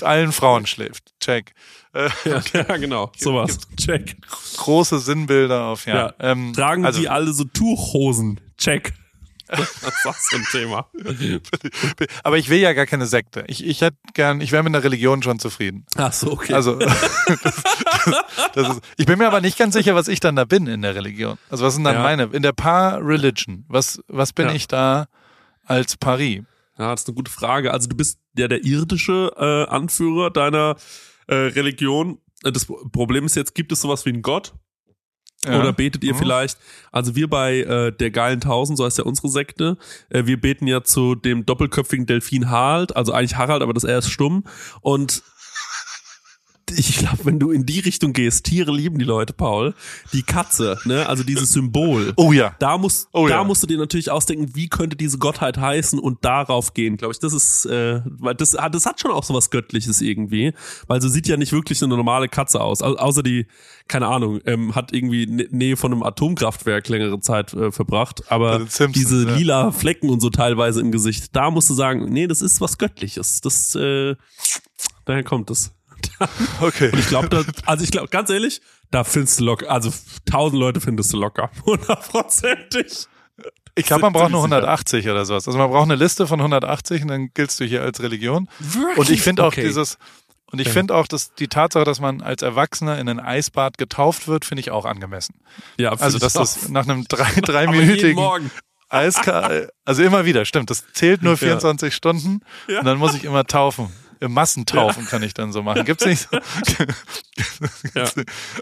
allen Frauen schläft? Check. Äh, ja, ja, genau. Sowas. Check. Große Sinnbilder auf, ja. ja. Ähm, Tragen also, die alle so Tuchhosen? Check. Das ist auch so ein Thema. (laughs) Aber ich will ja gar keine Sekte. Ich, ich hätte gern, ich wäre mit der Religion schon zufrieden. Ach so, okay. Also, (laughs) das, das, das ist, ich bin mir aber nicht ganz sicher, was ich dann da bin in der Religion. Also, was sind dann ja. meine? In der Par-Religion. Was, was bin ja. ich da als Paris? Ja, das ist eine gute Frage. Also, du bist ja der irdische äh, Anführer deiner äh, Religion. Das Problem ist jetzt, gibt es sowas wie einen Gott? Ja. Oder betet ihr mhm. vielleicht? Also wir bei äh, der geilen Tausend, so heißt ja unsere Sekte, äh, wir beten ja zu dem doppelköpfigen Delfin Harald, also eigentlich Harald, aber das er ist stumm. Und ich glaube, wenn du in die Richtung gehst, Tiere lieben die Leute, Paul. Die Katze, ne, also dieses Symbol. Oh ja. Da musst, oh da ja. musst du dir natürlich ausdenken, wie könnte diese Gottheit heißen und darauf gehen, glaube ich. Das ist, äh, weil das, das hat schon auch so was Göttliches irgendwie, weil sie sieht ja nicht wirklich eine normale Katze aus, au außer die, keine Ahnung, ähm, hat irgendwie Nähe von einem Atomkraftwerk längere Zeit äh, verbracht, aber Simpsons, diese ja. lila Flecken und so teilweise im Gesicht, da musst du sagen, nee, das ist was Göttliches. Das, äh, daher kommt es. (laughs) Okay. Und ich glaube, also ich glaube, ganz ehrlich, da findest du locker, also tausend Leute findest du locker. (laughs) Hundertprozentig. Ich glaube, man braucht nur 180 oder sowas. Also man braucht eine Liste von 180 und dann giltst du hier als Religion. Wirklich? Und ich finde auch okay. dieses, und ich ja. finde auch, dass die Tatsache, dass man als Erwachsener in ein Eisbad getauft wird, finde ich auch angemessen. Ja, also dass das nach einem drei, (laughs) dreiminütigen Eiskalt, also immer wieder, stimmt. Das zählt nur 24 ja. Stunden ja. und dann muss ich immer taufen. Im Massentaufen kann ich dann so machen. Gibt's nicht so? (laughs) ja.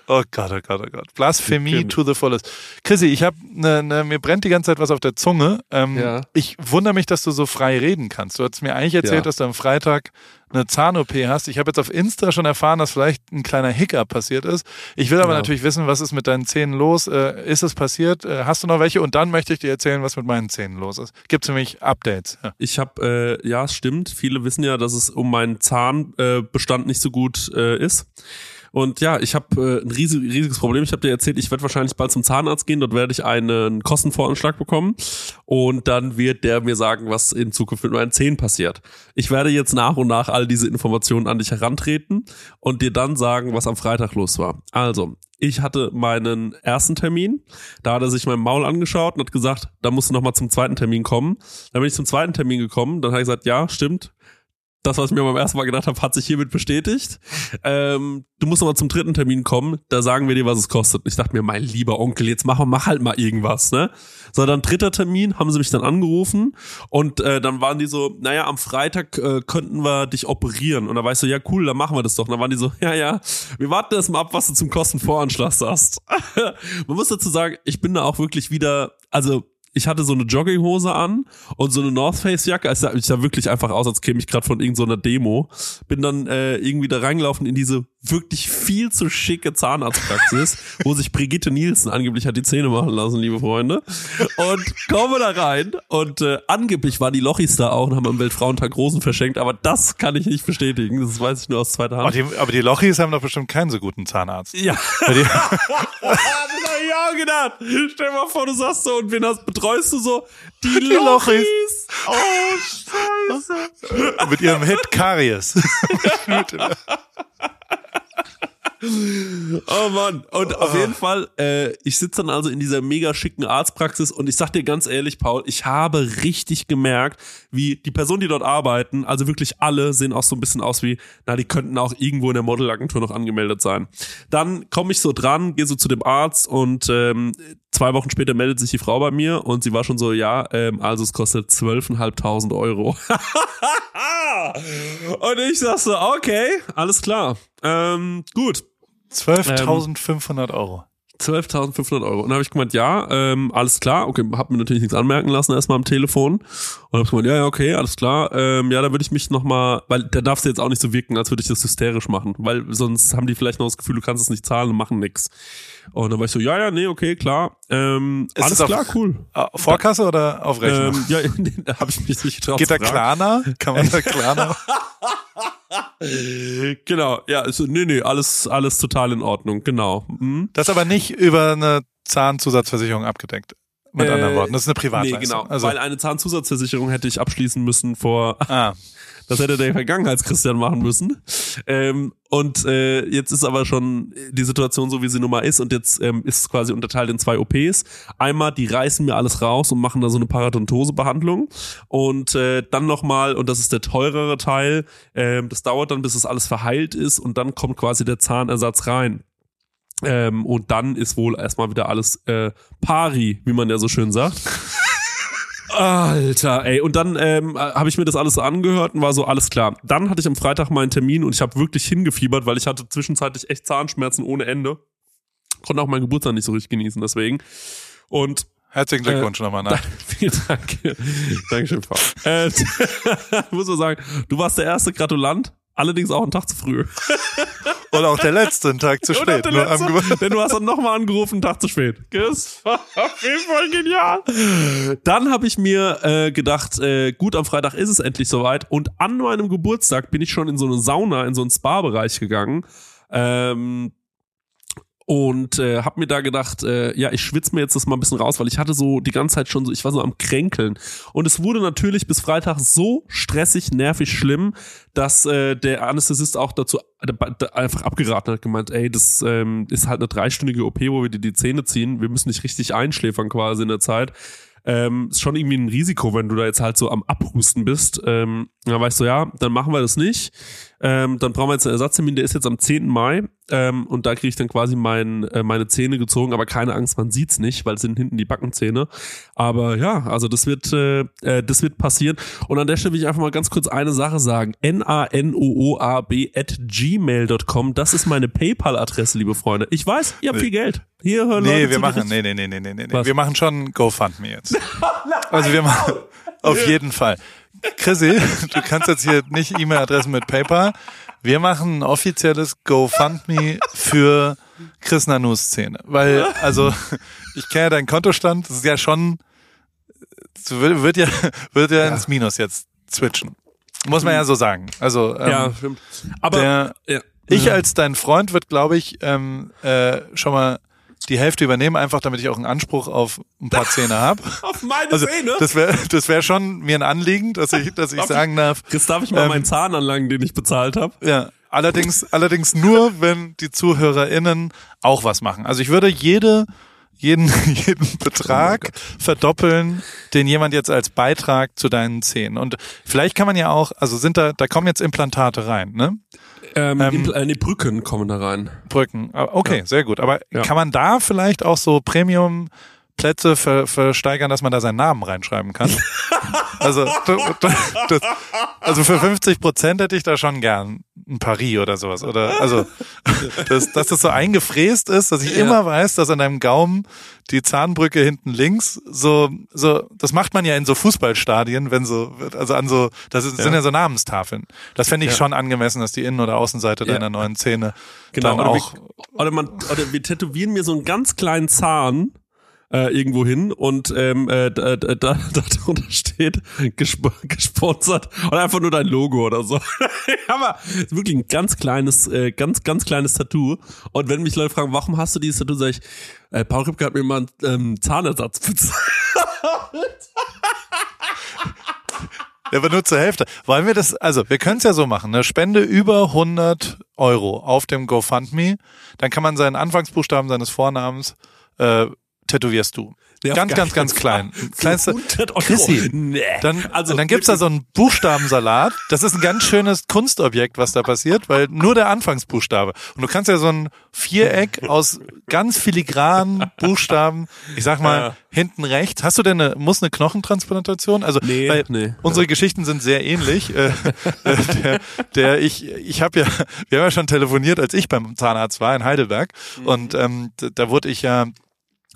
Oh Gott, oh Gott, oh Gott. Blasphemie to the fullest. Chrissy, ich habe ne, ne, mir brennt die ganze Zeit was auf der Zunge. Ähm, ja. Ich wundere mich, dass du so frei reden kannst. Du hast mir eigentlich erzählt, ja. dass du am Freitag eine Zahn-OP hast. Ich habe jetzt auf Insta schon erfahren, dass vielleicht ein kleiner Hiccup passiert ist. Ich will aber ja. natürlich wissen, was ist mit deinen Zähnen los? Äh, ist es passiert? Äh, hast du noch welche? Und dann möchte ich dir erzählen, was mit meinen Zähnen los ist. Gibt es nämlich Updates? Ja. Ich habe, äh, ja, es stimmt. Viele wissen ja, dass es um meinen Zahnbestand äh, nicht so gut äh, ist. Und ja, ich habe äh, ein riesig, riesiges Problem. Ich habe dir erzählt, ich werde wahrscheinlich bald zum Zahnarzt gehen. Dort werde ich einen Kostenvoranschlag bekommen. Und dann wird der mir sagen, was in Zukunft mit meinen Zähnen passiert. Ich werde jetzt nach und nach all diese Informationen an dich herantreten und dir dann sagen, was am Freitag los war. Also, ich hatte meinen ersten Termin, da hat er sich mein Maul angeschaut und hat gesagt, da musst du nochmal zum zweiten Termin kommen. Dann bin ich zum zweiten Termin gekommen, dann hat er gesagt, ja, stimmt, das, was ich mir beim ersten Mal gedacht habe, hat sich hiermit bestätigt. Ähm, du musst nochmal zum dritten Termin kommen, da sagen wir dir, was es kostet. Ich dachte mir, mein lieber Onkel, jetzt mach, mach halt mal irgendwas, ne? So, dann dritter Termin, haben sie mich dann angerufen und äh, dann waren die so, naja, am Freitag äh, könnten wir dich operieren. Und da weißt du, ja cool, dann machen wir das doch. Und dann waren die so, (laughs) ja, ja, wir warten erst mal ab, was du zum Kostenvoranschlag sagst. (laughs) Man muss dazu sagen, ich bin da auch wirklich wieder, also ich hatte so eine Jogginghose an und so eine North Face Jacke. Es ich sah wirklich einfach aus, als käme ich gerade von irgendeiner Demo. Bin dann äh, irgendwie da reingelaufen in diese wirklich viel zu schicke Zahnarztpraxis, (laughs) wo sich Brigitte Nielsen angeblich hat die Zähne machen lassen, liebe Freunde. Und komme da rein und äh, angeblich waren die Lochis da auch und haben am Weltfrauentag Rosen verschenkt, aber das kann ich nicht bestätigen. Das weiß ich nur aus zweiter Hand. Aber die, aber die Lochis haben doch bestimmt keinen so guten Zahnarzt. Ja. (laughs) ich auch gedacht. Stell dir mal vor, du sagst so und wen hast betreust du so? Die, die Lochis. Lochis. Oh, scheiße. Mit ihrem Hit Karies. (laughs) oh Mann. Und auf jeden Fall, äh, ich sitze dann also in dieser mega schicken Arztpraxis und ich sag dir ganz ehrlich, Paul, ich habe richtig gemerkt, wie die Personen, die dort arbeiten, also wirklich alle, sehen auch so ein bisschen aus wie, na, die könnten auch irgendwo in der Modelagentur noch angemeldet sein. Dann komme ich so dran, gehe so zu dem Arzt und ähm, zwei Wochen später meldet sich die Frau bei mir und sie war schon so, ja, ähm, also es kostet zwölfeinhalbtausend Euro. (laughs) und ich sag so, okay, alles klar. Ähm, gut. 12.500 Euro. 12.500 Euro. Und dann habe ich gemeint, ja, ähm, alles klar. Okay, hab mir natürlich nichts anmerken lassen erstmal am Telefon. Und habe gemeint, ja, ja, okay, alles klar. Ähm, ja, da würde ich mich nochmal, weil da darfst du jetzt auch nicht so wirken, als würde ich das hysterisch machen. Weil sonst haben die vielleicht noch das Gefühl, du kannst es nicht zahlen und machen nix. Und dann war ich so, ja, ja, nee, okay, klar. Ähm, Ist alles klar, cool. Vorkasse oder auf Rechnung? Ähm, ja, (laughs) da habe ich mich nicht getraut. Geht da Klarna? Kann man da (laughs) Klarna? (laughs) genau, ja, also, nee, nee, alles, alles total in Ordnung, genau. Mhm. Das aber nicht über eine Zahnzusatzversicherung abgedeckt. Mit äh, anderen Worten, das ist eine Privatleistung. Nee, genau, also. weil eine Zahnzusatzversicherung hätte ich abschließen müssen vor ah. (laughs) Das hätte der Vergangenheitschristian machen müssen. Ähm, und äh, jetzt ist aber schon die Situation so, wie sie nun mal ist. Und jetzt ähm, ist es quasi unterteilt in zwei OPs. Einmal, die reißen mir alles raus und machen da so eine Parodontosebehandlung. Und äh, dann nochmal, und das ist der teurere Teil, äh, das dauert dann, bis das alles verheilt ist. Und dann kommt quasi der Zahnersatz rein. Ähm, und dann ist wohl erstmal wieder alles äh, pari, wie man ja so schön sagt. Alter, ey. Und dann ähm, habe ich mir das alles angehört und war so, alles klar. Dann hatte ich am Freitag meinen Termin und ich habe wirklich hingefiebert, weil ich hatte zwischenzeitlich echt Zahnschmerzen ohne Ende. Konnte auch meinen Geburtstag nicht so richtig genießen, deswegen. Und Herzlichen Glückwunsch äh, nochmal (laughs) nach. Vielen Dank. Dankeschön, Paul. Äh, (laughs) muss man sagen, du warst der erste Gratulant Allerdings auch einen Tag zu früh. (laughs) Und auch der letzte, einen Tag zu spät. Der letzte, denn du hast dann nochmal angerufen, einen Tag zu spät. Das war auf jeden Fall genial. Dann habe ich mir äh, gedacht, äh, gut, am Freitag ist es endlich soweit. Und an meinem Geburtstag bin ich schon in so eine Sauna, in so einen Spa-Bereich gegangen. Ähm, und äh, habe mir da gedacht, äh, ja, ich schwitze mir jetzt das mal ein bisschen raus, weil ich hatte so die ganze Zeit schon so, ich war so am Kränkeln. Und es wurde natürlich bis Freitag so stressig, nervig, schlimm, dass äh, der Anästhesist auch dazu einfach abgeraten hat, gemeint, ey, das ähm, ist halt eine dreistündige OP, wo wir dir die Zähne ziehen, wir müssen dich richtig einschläfern quasi in der Zeit ähm, ist schon irgendwie ein Risiko, wenn du da jetzt halt so am Abhusten bist. Ähm, da weißt du, ja, dann machen wir das nicht. Ähm, dann brauchen wir jetzt einen Ersatztermin, der ist jetzt am 10. Mai ähm, und da kriege ich dann quasi mein, äh, meine Zähne gezogen, aber keine Angst, man sieht's nicht, weil es sind hinten die Backenzähne. Aber ja, also das wird, äh, äh, das wird passieren. Und an der Stelle will ich einfach mal ganz kurz eine Sache sagen. N-A-N-O-O-A-B at gmail.com, das ist meine PayPal-Adresse, liebe Freunde. Ich weiß, ihr habt viel Geld. Hier hören nee, Leute wir machen, nee, nee, nee, nee, nee, nee. Wir machen schon GoFundMe jetzt. (laughs) also wir machen, auf jeden Fall. Chrissy, du kannst jetzt hier nicht E-Mail-Adressen mit PayPal. Wir machen ein offizielles GoFundMe für Chris Nanus Szene. Weil, also, ich kenne ja deinen Kontostand, das ist ja schon, wird ja, wird ja, ja. ins Minus jetzt switchen. Muss man ja so sagen. Also, ähm, ja, stimmt. Aber, der, ja. ich als dein Freund wird, glaube ich, ähm, äh, schon mal die Hälfte übernehmen, einfach damit ich auch einen Anspruch auf ein paar Zähne (laughs) habe. auf meine also, Zähne? Das wäre das wär schon mir ein Anliegen, dass ich, dass ich sagen darf. Jetzt darf ich mal ähm, meinen Zahn anlangen, den ich bezahlt habe. Ja. Allerdings, allerdings nur, wenn die ZuhörerInnen auch was machen. Also ich würde jede, jeden, (laughs) jeden Betrag oh verdoppeln, den jemand jetzt als Beitrag zu deinen Zähnen. Und vielleicht kann man ja auch, also sind da, da kommen jetzt Implantate rein, ne? Ähm, ähm, äh, nee, Brücken kommen da rein. Brücken, ah, okay, ja. sehr gut. Aber ja. kann man da vielleicht auch so Premium Plätze ver, versteigern, dass man da seinen Namen reinschreiben kann. also, das, also für 50 Prozent hätte ich da schon gern ein Paris oder sowas. Oder also, dass, dass das so eingefräst ist, dass ich ja. immer weiß, dass an deinem Gaumen die Zahnbrücke hinten links so, so, das macht man ja in so Fußballstadien, wenn so, also an so, das ist, ja. sind ja so Namenstafeln. Das fände ich ja. schon angemessen, dass die Innen- oder Außenseite deiner neuen Zähne genau, dann oder auch. Wir, oder man, oder wir tätowieren mir so einen ganz kleinen Zahn äh, irgendwo hin und ähm, äh, da, (laughs) da, da darunter steht gesp gesponsert und einfach nur dein Logo oder so. (laughs) Aber wirklich ein ganz kleines, äh, ganz, ganz kleines Tattoo. Und wenn mich Leute fragen, warum hast du dieses Tattoo, sage ich, äh, Paul Ripke hat mir mal einen ähm, Zahnersatz bezahlt. (laughs) Der war nur zur Hälfte. Wollen wir das, also wir können es ja so machen, eine Spende über 100 Euro auf dem GoFundMe, dann kann man seinen Anfangsbuchstaben seines Vornamens äh, tätowierst du. Ja, ganz, ganz, ganz klein. Kleinste. Chrissy. Nee. Dann, also, dann gibt's da so einen Buchstabensalat. Das ist ein ganz schönes Kunstobjekt, was da passiert, weil nur der Anfangsbuchstabe. Und du kannst ja so ein Viereck aus ganz filigranen Buchstaben, ich sag mal, ja. hinten rechts. Hast du denn eine, muss eine Knochentransplantation? Also, nee, weil nee. unsere ja. Geschichten sind sehr ähnlich. Äh, äh, der, der, ich, ich habe ja, wir haben ja schon telefoniert, als ich beim Zahnarzt war in Heidelberg. Mhm. Und ähm, da wurde ich ja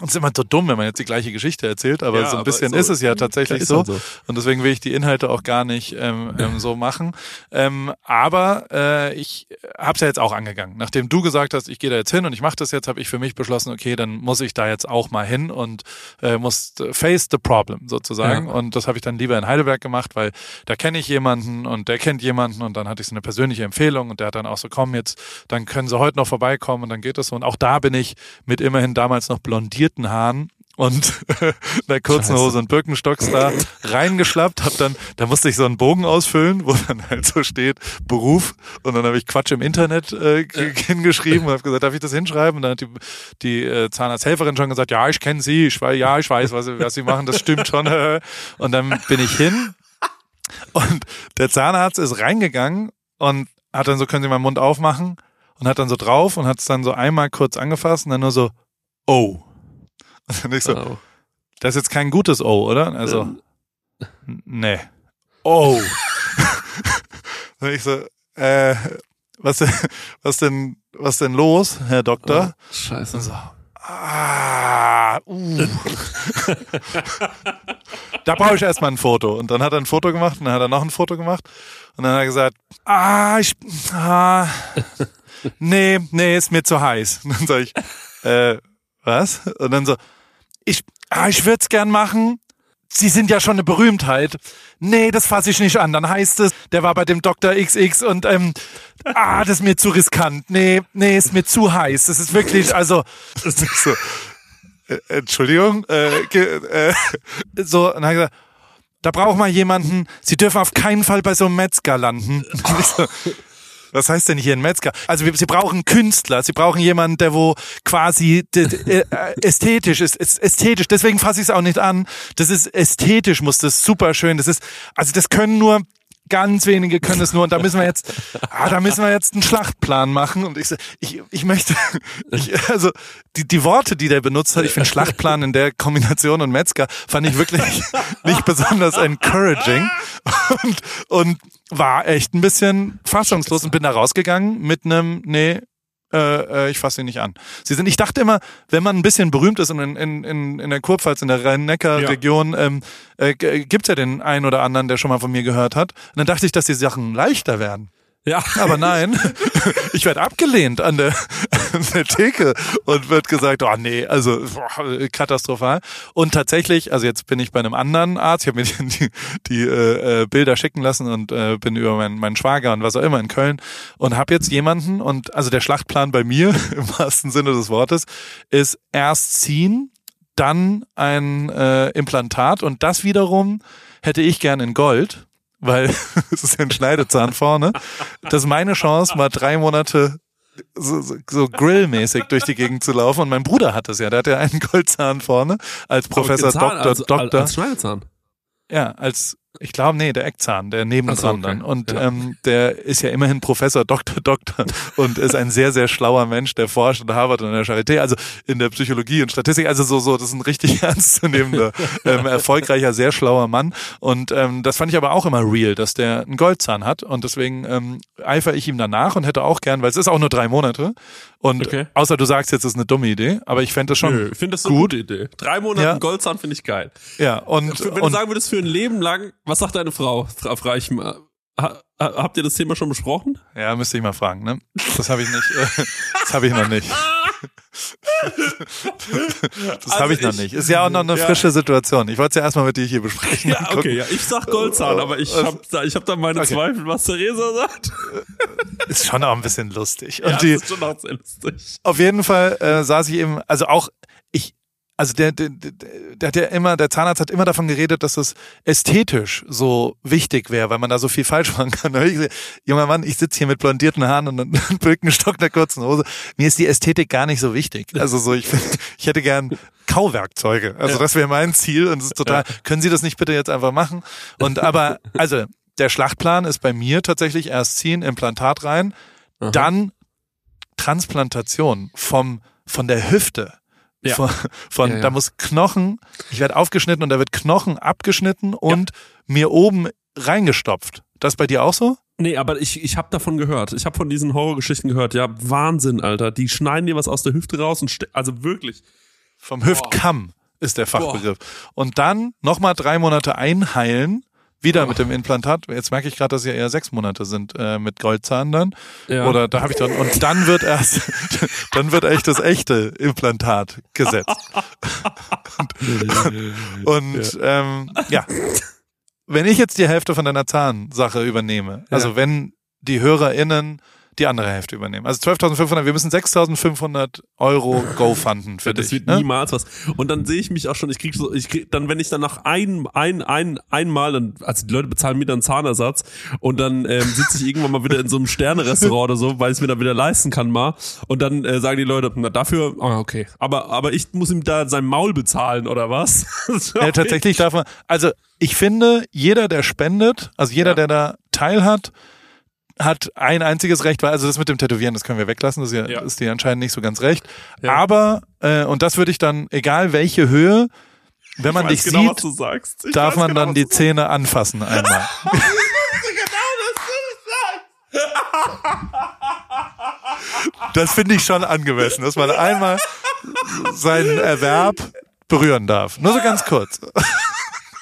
und es ist immer so dumm, wenn man jetzt die gleiche Geschichte erzählt, aber ja, so ein bisschen ist, so, ist, es ja (laughs) tatsächlich so. so. Und deswegen will ich die Inhalte auch gar nicht ähm, ähm, so machen. Ähm, aber äh, ich habe es ja jetzt auch angegangen. Nachdem du gesagt hast, ich gehe da jetzt hin und ich mache das jetzt, habe ich für mich beschlossen, okay, dann muss ich da jetzt auch mal hin und äh, muss face the problem sozusagen. Ja. Und das habe ich dann lieber in Heidelberg gemacht, weil da kenne ich jemanden und der kennt jemanden und dann hatte ich so eine persönliche Empfehlung und der hat dann auch so, komm jetzt, dann können sie heute noch vorbeikommen und dann geht es so. Und auch da bin ich mit immerhin damals noch blondiert Haaren und (laughs) einer kurzen Hose und Birkenstocks da reingeschlappt, hab dann, da musste ich so einen Bogen ausfüllen, wo dann halt so steht Beruf und dann habe ich Quatsch im Internet äh, hingeschrieben und habe gesagt, darf ich das hinschreiben? Und dann hat die, die äh, Zahnarzthelferin schon gesagt, ja, ich kenne sie, ich weiß, ja, ich weiß, was, was sie machen, das stimmt schon. (laughs) Und dann bin ich hin und der Zahnarzt ist reingegangen und hat dann so, können Sie meinen Mund aufmachen? Und hat dann so drauf und hat es dann so einmal kurz angefasst und dann nur so, oh. Und ich so, oh. das ist jetzt kein gutes O, oder? Also, ähm. nee. Oh. (laughs) ich so, äh, was, was denn, was denn los, Herr Doktor? Oh, scheiße. Und so, ah, uh. (laughs) da brauche ich erstmal ein Foto. Und dann hat er ein Foto gemacht und dann hat er noch ein Foto gemacht. Und dann hat er gesagt, ah, ich, ah, (laughs) nee, nee, ist mir zu heiß. Und dann sage ich, äh, was? Und dann so, ich, ah, ich würde es gern machen. Sie sind ja schon eine Berühmtheit. Nee, das fasse ich nicht an. Dann heißt es, der war bei dem Dr. XX und ähm, ah, das ist mir zu riskant. Nee, nee, ist mir zu heiß. Das ist wirklich, also, das ist so. Äh, Entschuldigung, äh, äh, so, und dann gesagt, da braucht man jemanden, Sie dürfen auf keinen Fall bei so einem Metzger landen. (laughs) Was heißt denn hier ein Metzger? Also sie brauchen Künstler, sie brauchen jemanden, der wo quasi äh, ästhetisch ist, ästhetisch. Deswegen fasse ich es auch nicht an. Das ist ästhetisch, muss das super schön. Das ist, also das können nur ganz wenige können es nur und da müssen wir jetzt, ah, da müssen wir jetzt einen Schlachtplan machen und ich, ich, ich möchte, (laughs) ich, also die, die Worte, die der benutzt hat, ich finde Schlachtplan in der Kombination und Metzger fand ich wirklich (laughs) nicht besonders encouraging und, und war echt ein bisschen fassungslos und bin da rausgegangen mit einem, nee, äh, äh, ich fasse sie nicht an. Sie sind, ich dachte immer, wenn man ein bisschen berühmt ist in, in, in, in der Kurpfalz, in der Rhein-Neckar-Region, ja. ähm, äh, gibt's ja den einen oder anderen, der schon mal von mir gehört hat. Und dann dachte ich, dass die Sachen leichter werden. Ja. Aber nein, (laughs) ich werde abgelehnt an der, an der Theke und wird gesagt, oh nee, also boah, katastrophal. Und tatsächlich, also jetzt bin ich bei einem anderen Arzt, ich habe mir die, die, die äh, Bilder schicken lassen und äh, bin über meinen, meinen Schwager und was auch immer in Köln und habe jetzt jemanden und also der Schlachtplan bei mir (laughs) im wahrsten Sinne des Wortes ist erst ziehen, dann ein äh, Implantat und das wiederum hätte ich gern in Gold weil (laughs) es ist ja ein Schneidezahn vorne. Das ist meine Chance, mal drei Monate so, so, so grillmäßig durch die Gegend zu laufen. Und mein Bruder hat das ja, der hat ja einen Goldzahn vorne als Professor Zahn, Doktor, als, Doktor. Als Schneidezahn. Ja, als ich glaube, nee, der Eckzahn, der nebendran okay. dann. Und ja. ähm, der ist ja immerhin Professor, (laughs) Doktor, Doktor und ist ein sehr, sehr schlauer Mensch, der forscht in Harvard und in der Charité, also in der Psychologie und Statistik. Also so, so, das ist ein richtig (laughs) ernstzunehmender, ähm, erfolgreicher, sehr schlauer Mann. Und ähm, das fand ich aber auch immer real, dass der einen Goldzahn hat. Und deswegen ähm, eifere ich ihm danach und hätte auch gern, weil es ist auch nur drei Monate. Und okay. außer du sagst jetzt, es ist eine dumme Idee, aber ich fände das schon. Nö, ich finde das eine gute Idee. Drei Monate ja. Goldzahn finde ich geil. Ja, und. Wenn du und, sagen würdest, für ein Leben lang was sagt deine Frau? Frage ich mal. Ha, habt ihr das Thema schon besprochen? Ja, müsste ich mal fragen, ne? Das habe ich nicht. Äh, das habe ich noch nicht. das also habe ich noch nicht. Ist ja auch noch eine ja. frische Situation. Ich wollte es ja erstmal mit dir hier besprechen. Ja, okay, ja. Ich sag Goldzahn, aber ich habe da, ich hab da meine okay. Zweifel, was Theresa sagt. Ist schon auch ein bisschen lustig. (laughs) Und ja, die, ist schon auch sehr lustig. Auf jeden Fall äh, saß ich eben, also auch, ich, also der, der, der hat ja immer, der Zahnarzt hat immer davon geredet, dass es ästhetisch so wichtig wäre, weil man da so viel falsch machen kann. (laughs) Ich, junger Mann, ich sitze hier mit blondierten Haaren und einem (laughs) Birkenstock der kurzen Hose. Mir ist die Ästhetik gar nicht so wichtig. Also so, ich, ich hätte gern Kauwerkzeuge. Also das wäre mein Ziel und es ist total, können Sie das nicht bitte jetzt einfach machen? Und aber, also der Schlachtplan ist bei mir tatsächlich erst ziehen, Implantat rein, Aha. dann Transplantation vom, von der Hüfte ja. Von, von ja, ja. da muss Knochen, ich werde aufgeschnitten und da wird Knochen abgeschnitten und mir oben reingestopft. Das bei dir auch so? Nee, aber ich, ich habe davon gehört. Ich habe von diesen Horrorgeschichten gehört. Ja, Wahnsinn, Alter. Die schneiden dir was aus der Hüfte raus und also wirklich. Vom Hüftkamm ist der Fachbegriff. Boah. Und dann nochmal drei Monate einheilen wieder oh. mit dem Implantat. Jetzt merke ich gerade, dass ja eher sechs Monate sind äh, mit Goldzahn dann. Ja. Oder da habe ich dann und dann wird erst (laughs) dann wird echt das echte Implantat gesetzt. (laughs) und, und ja. Ähm, ja, wenn ich jetzt die Hälfte von deiner Zahnsache übernehme, also ja. wenn die HörerInnen die andere Hälfte übernehmen. Also 12.500, wir müssen 6.500 Euro Go fanden für das dich. Das wird ne? niemals was. Und dann sehe ich mich auch schon, ich krieg so, ich krieg, dann, wenn ich dann nach ein, ein, ein, einmal, dann, also die Leute bezahlen mir dann Zahnersatz und dann ähm, sitze ich irgendwann mal wieder in so einem Sterne-Restaurant oder so, weil ich es mir dann wieder leisten kann mal. Und dann äh, sagen die Leute, na dafür, oh, okay. Aber, aber ich muss ihm da sein Maul bezahlen oder was? (laughs) ja, tatsächlich darf man, also ich finde, jeder, der spendet, also jeder, ja. der da teilhat, hat ein einziges Recht, weil also das mit dem Tätowieren, das können wir weglassen, das ist, ja, ja. ist dir anscheinend nicht so ganz recht. Ja. Aber, äh, und das würde ich dann, egal welche Höhe, wenn man dich genau, sieht, darf man genau, dann die Zähne anfassen einmal. (laughs) das finde ich schon angemessen, dass man einmal seinen Erwerb berühren darf. Nur so ganz kurz.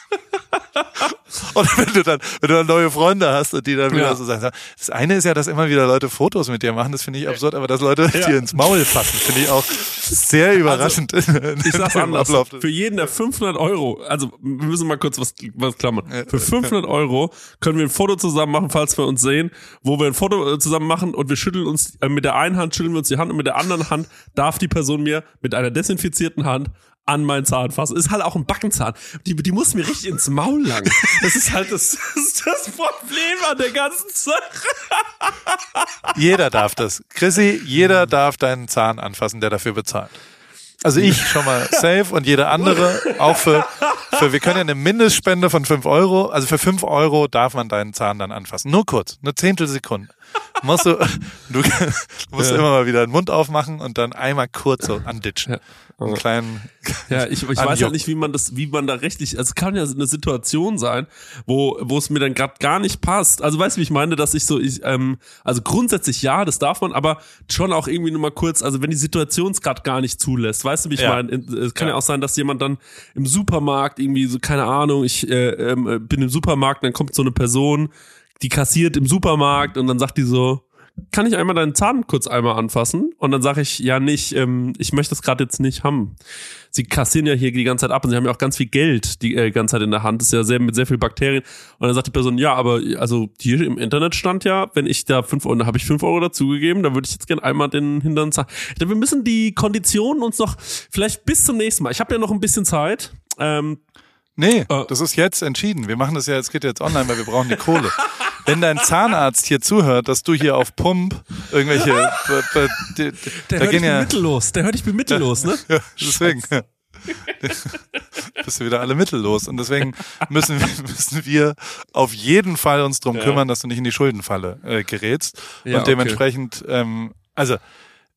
(laughs) Und wenn du dann, wenn du dann neue Freunde hast und die dann wieder ja. so sagen, das eine ist ja, dass immer wieder Leute Fotos mit dir machen, das finde ich absurd, aber dass Leute ja. dir ins Maul fassen, finde ich auch sehr also, überraschend. Also, ich sag's anders, Ablauf. für jeden der 500 Euro, also wir müssen mal kurz was, was klammern. Für 500 Euro können wir ein Foto zusammen machen, falls wir uns sehen, wo wir ein Foto äh, zusammen machen und wir schütteln uns, äh, mit der einen Hand schütteln wir uns die Hand und mit der anderen Hand darf die Person mir mit einer desinfizierten Hand an meinen Zahn fassen. Ist halt auch ein Backenzahn. Die, die muss mir richtig ins Maul lang. Das ist halt das, (laughs) das, ist das Problem an der ganzen Sache. Jeder darf das. Chrissy, jeder darf deinen Zahn anfassen, der dafür bezahlt. Also ich schon mal safe und jeder andere auch für, für, wir können ja eine Mindestspende von fünf Euro, also für fünf Euro darf man deinen Zahn dann anfassen. Nur kurz, eine Zehntelsekunde. Musst du, du (laughs) musst ja. immer mal wieder den Mund aufmachen und dann einmal kurz so anditschen. Ja einen kleinen. Ja, ich, ich weiß halt nicht, wie man das, wie man da rechtlich, also es kann ja eine Situation sein, wo, wo es mir dann gerade gar nicht passt. Also weißt du, wie ich meine, dass ich so, ich, ähm, also grundsätzlich ja, das darf man, aber schon auch irgendwie nur mal kurz, also wenn die Situation es gerade gar nicht zulässt, weißt du, wie ich ja. meine? Es kann ja. ja. auch sein, dass jemand dann im Supermarkt irgendwie so, keine Ahnung, ich äh, äh, bin im Supermarkt, dann kommt so eine Person, die kassiert im Supermarkt und dann sagt die so, kann ich einmal deinen Zahn kurz einmal anfassen? Und dann sage ich, ja nicht, ähm, ich möchte das gerade jetzt nicht haben. Sie kassieren ja hier die ganze Zeit ab und sie haben ja auch ganz viel Geld die äh, ganze Zeit in der Hand. Das ist ja sehr mit sehr viel Bakterien. Und dann sagt die Person, ja, aber also hier im Internet stand ja, wenn ich da fünf Euro, da habe ich fünf Euro dazugegeben, da würde ich jetzt gerne einmal den hinteren Zahn. Wir müssen die Konditionen uns noch vielleicht bis zum nächsten Mal. Ich habe ja noch ein bisschen Zeit. Ähm, Nee, äh. das ist jetzt entschieden. Wir machen das ja, es geht jetzt online, weil wir brauchen die Kohle. (laughs) Wenn dein Zahnarzt hier zuhört, dass du hier auf Pump irgendwelche. der da hört ich ja, mittellos. Der hört ich bin mittellos, ne? Ja, (laughs) deswegen. (laughs) Bist du wieder alle mittellos. Und deswegen müssen wir, müssen wir auf jeden Fall uns drum ja. kümmern, dass du nicht in die Schuldenfalle äh, gerätst. Ja, und dementsprechend, okay. ähm, also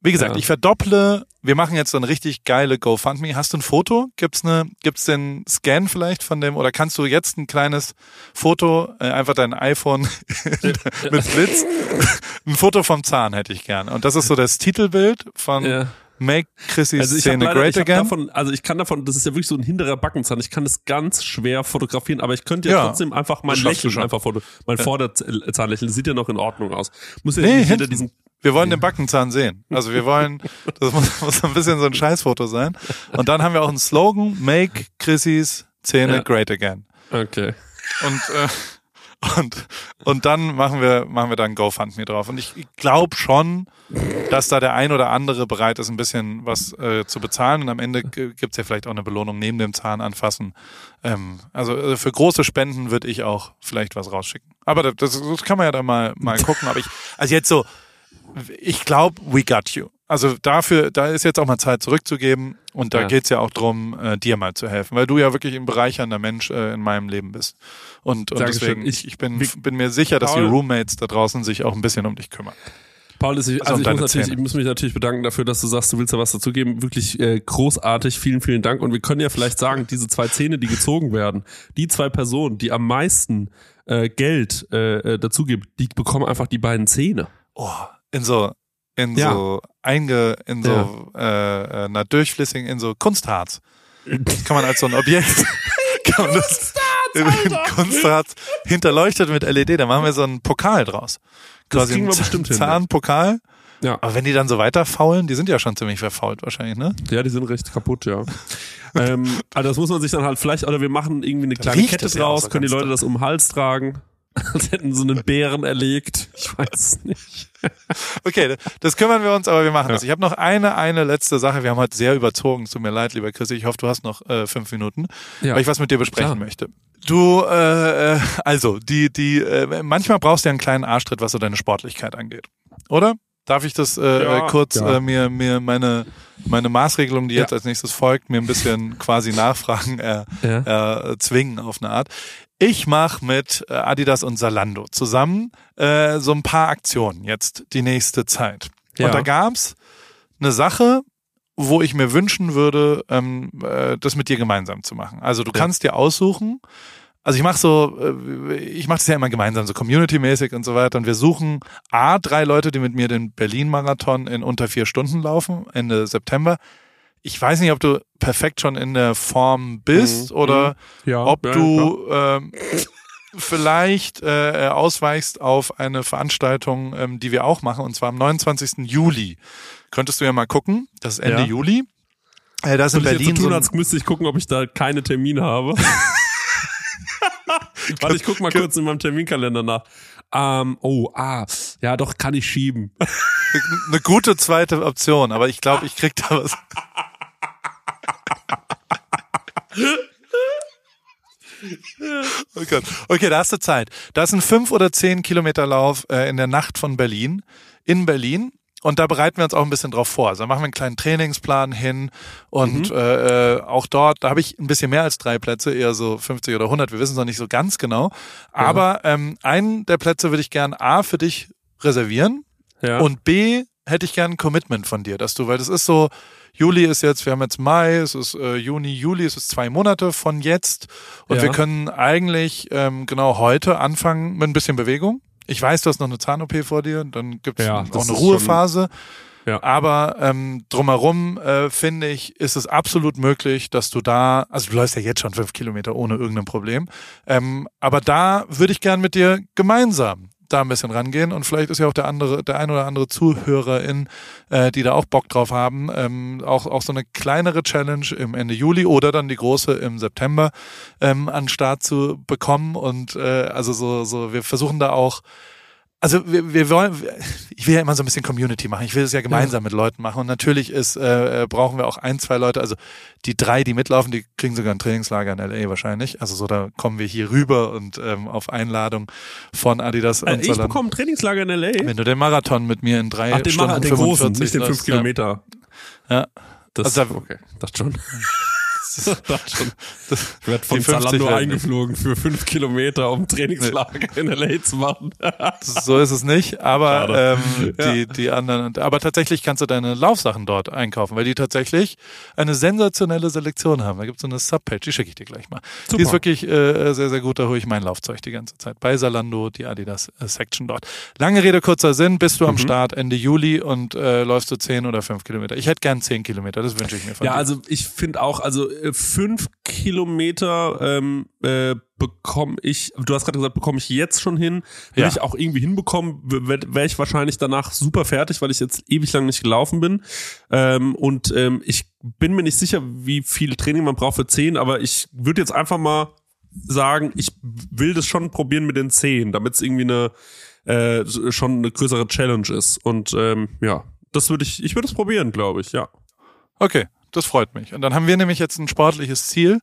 wie gesagt, ja. ich verdopple, wir machen jetzt so eine richtig geile GoFundMe. Hast du ein Foto? Gibt's eine, gibt's den Scan vielleicht von dem, oder kannst du jetzt ein kleines Foto, äh, einfach dein iPhone (laughs) mit Blitz, (laughs) ein Foto vom Zahn hätte ich gern. Und das ist so das Titelbild von ja. Make Chrissy also Szene leider, Great Again. Davon, also ich kann davon, das ist ja wirklich so ein hinterer Backenzahn. Ich kann das ganz schwer fotografieren, aber ich könnte ja, ja trotzdem einfach mein Lächeln einfach foto, mein. Vorderzahnlächeln, das sieht ja noch in Ordnung aus. Muss ja nee, nicht hinter diesen wir wollen den Backenzahn sehen. Also wir wollen, (laughs) das muss, muss ein bisschen so ein Scheißfoto sein. Und dann haben wir auch einen Slogan, Make Chrissys Zähne ja. great again. Okay. Und, äh, und, und dann machen wir, machen wir dann GoFundMe drauf. Und ich glaube schon, dass da der ein oder andere bereit ist, ein bisschen was äh, zu bezahlen. Und am Ende gibt's ja vielleicht auch eine Belohnung neben dem Zahn anfassen. Ähm, also äh, für große Spenden würde ich auch vielleicht was rausschicken. Aber das, das kann man ja dann mal, mal gucken. Aber ich, also jetzt so, ich glaube, we got you. Also dafür, da ist jetzt auch mal Zeit zurückzugeben und da ja. geht's ja auch drum, äh, dir mal zu helfen, weil du ja wirklich ein bereichernder Mensch äh, in meinem Leben bist. Und, und deswegen, ich, ich bin, bin mir sicher, dass Paul, die Roommates da draußen sich auch ein bisschen um dich kümmern. Paul, ist, ich, also, also ich, muss natürlich, ich muss mich natürlich bedanken dafür, dass du sagst, du willst da was dazugeben. Wirklich äh, großartig, vielen, vielen Dank. Und wir können ja vielleicht sagen, diese zwei Zähne, die gezogen werden, die zwei Personen, die am meisten äh, Geld äh, äh dazugeben, die bekommen einfach die beiden Zähne. Oh, in so in ja. so einge in so ja. äh, äh, na durchflüssigen in so Kunstharz. kann man als so ein Objekt (laughs) kann man das Kunstharz hinterleuchtet mit LED, da machen wir so einen Pokal draus. Das Quasi kriegen wir bestimmt hin. Zahnpokal. Ja. Aber wenn die dann so weiter faulen, die sind ja schon ziemlich verfault wahrscheinlich, ne? Ja, die sind recht kaputt, ja. (laughs) ähm, also das muss man sich dann halt vielleicht, oder wir machen irgendwie eine kleine Kette draus, können die Leute das um den Hals tragen. (laughs) Als hätten so einen Bären erlegt. Ich weiß nicht. (laughs) okay, das kümmern wir uns, aber wir machen ja. das. Ich habe noch eine, eine letzte Sache. Wir haben heute sehr überzogen. Es tut mir leid, lieber Chris. Ich hoffe, du hast noch äh, fünf Minuten, ja. weil ich was mit dir besprechen Klar. möchte. Du, äh, äh, also, die, die, äh, manchmal brauchst du ja einen kleinen Arschtritt, was so deine Sportlichkeit angeht. Oder? Darf ich das äh, ja, kurz ja. Äh, mir mir meine meine Maßregelung, die ja. jetzt als nächstes folgt, mir ein bisschen (laughs) quasi nachfragen, äh, äh, zwingen auf eine Art. Ich mache mit äh, Adidas und Salando zusammen äh, so ein paar Aktionen jetzt die nächste Zeit. Ja. Und da gab's eine Sache, wo ich mir wünschen würde, ähm, äh, das mit dir gemeinsam zu machen. Also du ja. kannst dir aussuchen. Also ich mache so, äh, ich mache das ja immer gemeinsam, so community-mäßig und so weiter. Und wir suchen A, drei Leute, die mit mir den Berlin-Marathon in unter vier Stunden laufen, Ende September ich weiß nicht, ob du perfekt schon in der Form bist mhm. oder mhm. ja, ob ja, du ähm, vielleicht äh, ausweichst auf eine Veranstaltung, ähm, die wir auch machen, und zwar am 29. Juli. Könntest du ja mal gucken, das ist Ende ja. Juli. Äh, das in Berlin. Ich so tun, als müsste ich gucken, ob ich da keine Termine habe. (laughs) Warte, ich guck mal kurz in meinem Terminkalender nach. Ähm, oh, ah, ja, doch, kann ich schieben. (laughs) Eine gute zweite Option, aber ich glaube, ich krieg da was. oh Gott. Okay, da hast du Zeit. Da ist ein fünf oder zehn Kilometer Lauf äh, in der Nacht von Berlin, in Berlin. Und da bereiten wir uns auch ein bisschen drauf vor. Also da machen wir einen kleinen Trainingsplan hin und mhm. äh, auch dort, da habe ich ein bisschen mehr als drei Plätze, eher so 50 oder 100, wir wissen es noch nicht so ganz genau. Aber ja. ähm, einen der Plätze würde ich gern A für dich reservieren ja. und B hätte ich gern ein Commitment von dir, dass du, weil das ist so, Juli ist jetzt, wir haben jetzt Mai, es ist äh, Juni, Juli, es ist zwei Monate von jetzt und ja. wir können eigentlich ähm, genau heute anfangen mit ein bisschen Bewegung. Ich weiß, du hast noch eine Zahn-OP vor dir, dann gibt es ja, auch eine Ruhephase. Ja. Aber ähm, drumherum äh, finde ich, ist es absolut möglich, dass du da, also du läufst ja jetzt schon fünf Kilometer ohne irgendein Problem, ähm, aber da würde ich gern mit dir gemeinsam da ein bisschen rangehen. Und vielleicht ist ja auch der andere, der ein oder andere Zuhörerin, äh, die da auch Bock drauf haben, ähm, auch, auch so eine kleinere Challenge im Ende Juli oder dann die große im September ähm, an Start zu bekommen. Und äh, also so, so, wir versuchen da auch also wir, wir wollen, ich will ja immer so ein bisschen Community machen. Ich will es ja gemeinsam ja. mit Leuten machen. Und natürlich ist, äh, äh, brauchen wir auch ein, zwei Leute. Also die drei, die mitlaufen, die kriegen sogar ein Trainingslager in LA wahrscheinlich. Also so, da kommen wir hier rüber und ähm, auf Einladung von Adidas. Äh, und ich bekomme ein Trainingslager in LA. Wenn du den Marathon mit mir in drei Ach, den Stunden Marathon, den großen, nicht den fünf Kilometer. Ja. Das, also, okay, das schon. (laughs) Das ist schon, das ich werde von Zalando eingeflogen für fünf Kilometer, um Trainingslager in LA zu machen. (laughs) so ist es nicht, aber ähm, ja. die, die anderen, aber tatsächlich kannst du deine Laufsachen dort einkaufen, weil die tatsächlich eine sensationelle Selektion haben. Da gibt es so eine Subpage, die schicke ich dir gleich mal. Super. Die ist wirklich äh, sehr, sehr gut, da hole ich mein Laufzeug die ganze Zeit. Bei Zalando, die Adidas äh, Section dort. Lange Rede, kurzer Sinn, bist du mhm. am Start Ende Juli und äh, läufst du zehn oder fünf Kilometer. Ich hätte gern zehn Kilometer, das wünsche ich mir von Ja, dir. also ich finde auch, also fünf Kilometer ähm, äh, bekomme ich, du hast gerade gesagt, bekomme ich jetzt schon hin. Will ja. ich auch irgendwie hinbekommen, wäre wär ich wahrscheinlich danach super fertig, weil ich jetzt ewig lang nicht gelaufen bin. Ähm, und ähm, ich bin mir nicht sicher, wie viel Training man braucht für zehn, aber ich würde jetzt einfach mal sagen, ich will das schon probieren mit den zehn, damit es irgendwie eine äh, schon eine größere Challenge ist. Und ähm, ja, das würde ich, ich würde es probieren, glaube ich, ja. Okay, das freut mich. Und dann haben wir nämlich jetzt ein sportliches Ziel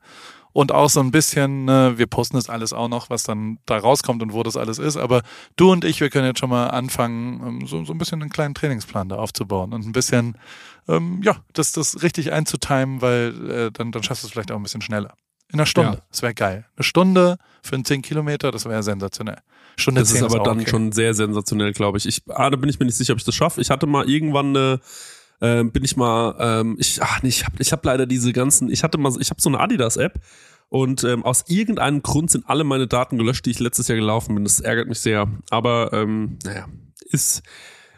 und auch so ein bisschen, äh, wir posten das alles auch noch, was dann da rauskommt und wo das alles ist. Aber du und ich, wir können jetzt schon mal anfangen, ähm, so, so ein bisschen einen kleinen Trainingsplan da aufzubauen und ein bisschen, ähm, ja, das, das richtig einzutimen, weil äh, dann, dann schaffst du es vielleicht auch ein bisschen schneller. In einer Stunde. Ja. Das wäre geil. Eine Stunde für einen 10 Kilometer, das wäre sensationell. Stunde das ist aber ist dann okay. schon sehr sensationell, glaube ich. ich. Ah, da bin ich mir nicht sicher, ob ich das schaffe. Ich hatte mal irgendwann eine ähm, bin ich mal, ähm, ich, ach nee, ich habe ich hab leider diese ganzen, ich hatte mal, ich habe so eine Adidas-App und ähm, aus irgendeinem Grund sind alle meine Daten gelöscht, die ich letztes Jahr gelaufen bin. Das ärgert mich sehr. Aber ähm, naja, ist.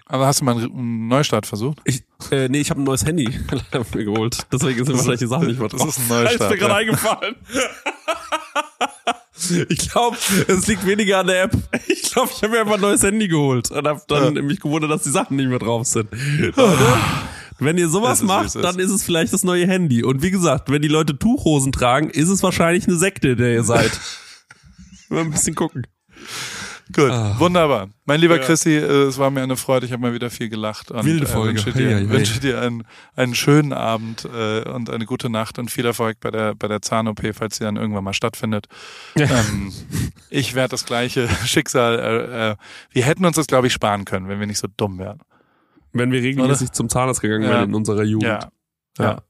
Aber hast du mal einen Neustart versucht? Ich, äh, nee, ich habe ein neues Handy (laughs) mir geholt. Deswegen sind wahrscheinlich die Sachen nicht mehr drauf. Das ist ein Neustart. (laughs) ist mir gerade ja. eingefallen. (laughs) Ich glaube, es liegt weniger an der App. Ich glaube, ich habe mir einfach ein neues Handy geholt und habe dann ja. mich gewundert, dass die Sachen nicht mehr drauf sind. wenn ihr sowas macht, dann ist es vielleicht das neue Handy. Und wie gesagt, wenn die Leute Tuchhosen tragen, ist es wahrscheinlich eine Sekte, der ihr seid. (laughs) Mal ein bisschen gucken. Gut, ah. wunderbar. Mein lieber ja. Chrissy, äh, es war mir eine Freude, ich habe mal wieder viel gelacht. Und, Wilde äh, Folge. Äh, wünsche dir, hey, hey, wünsche dir einen, einen schönen Abend äh, und eine gute Nacht und viel Erfolg bei der, bei der Zahn-OP, falls sie dann irgendwann mal stattfindet. Ja. Ähm, ich werde das gleiche (laughs) Schicksal, äh, äh, wir hätten uns das, glaube ich, sparen können, wenn wir nicht so dumm wären. Wenn wir regelmäßig Oder? zum Zahnarzt gegangen wären in unserer Jugend. Ja. ja. ja.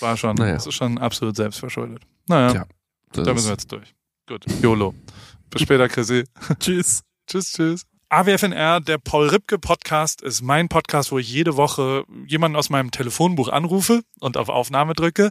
War schon, naja. das ist schon absolut selbstverschuldet. Naja, ja, da müssen wir jetzt durch. Gut, YOLO. Bis später, Chrissy. (laughs) tschüss. tschüss, tschüss. AWFNR, der Paul Ripke Podcast, ist mein Podcast, wo ich jede Woche jemanden aus meinem Telefonbuch anrufe und auf Aufnahme drücke.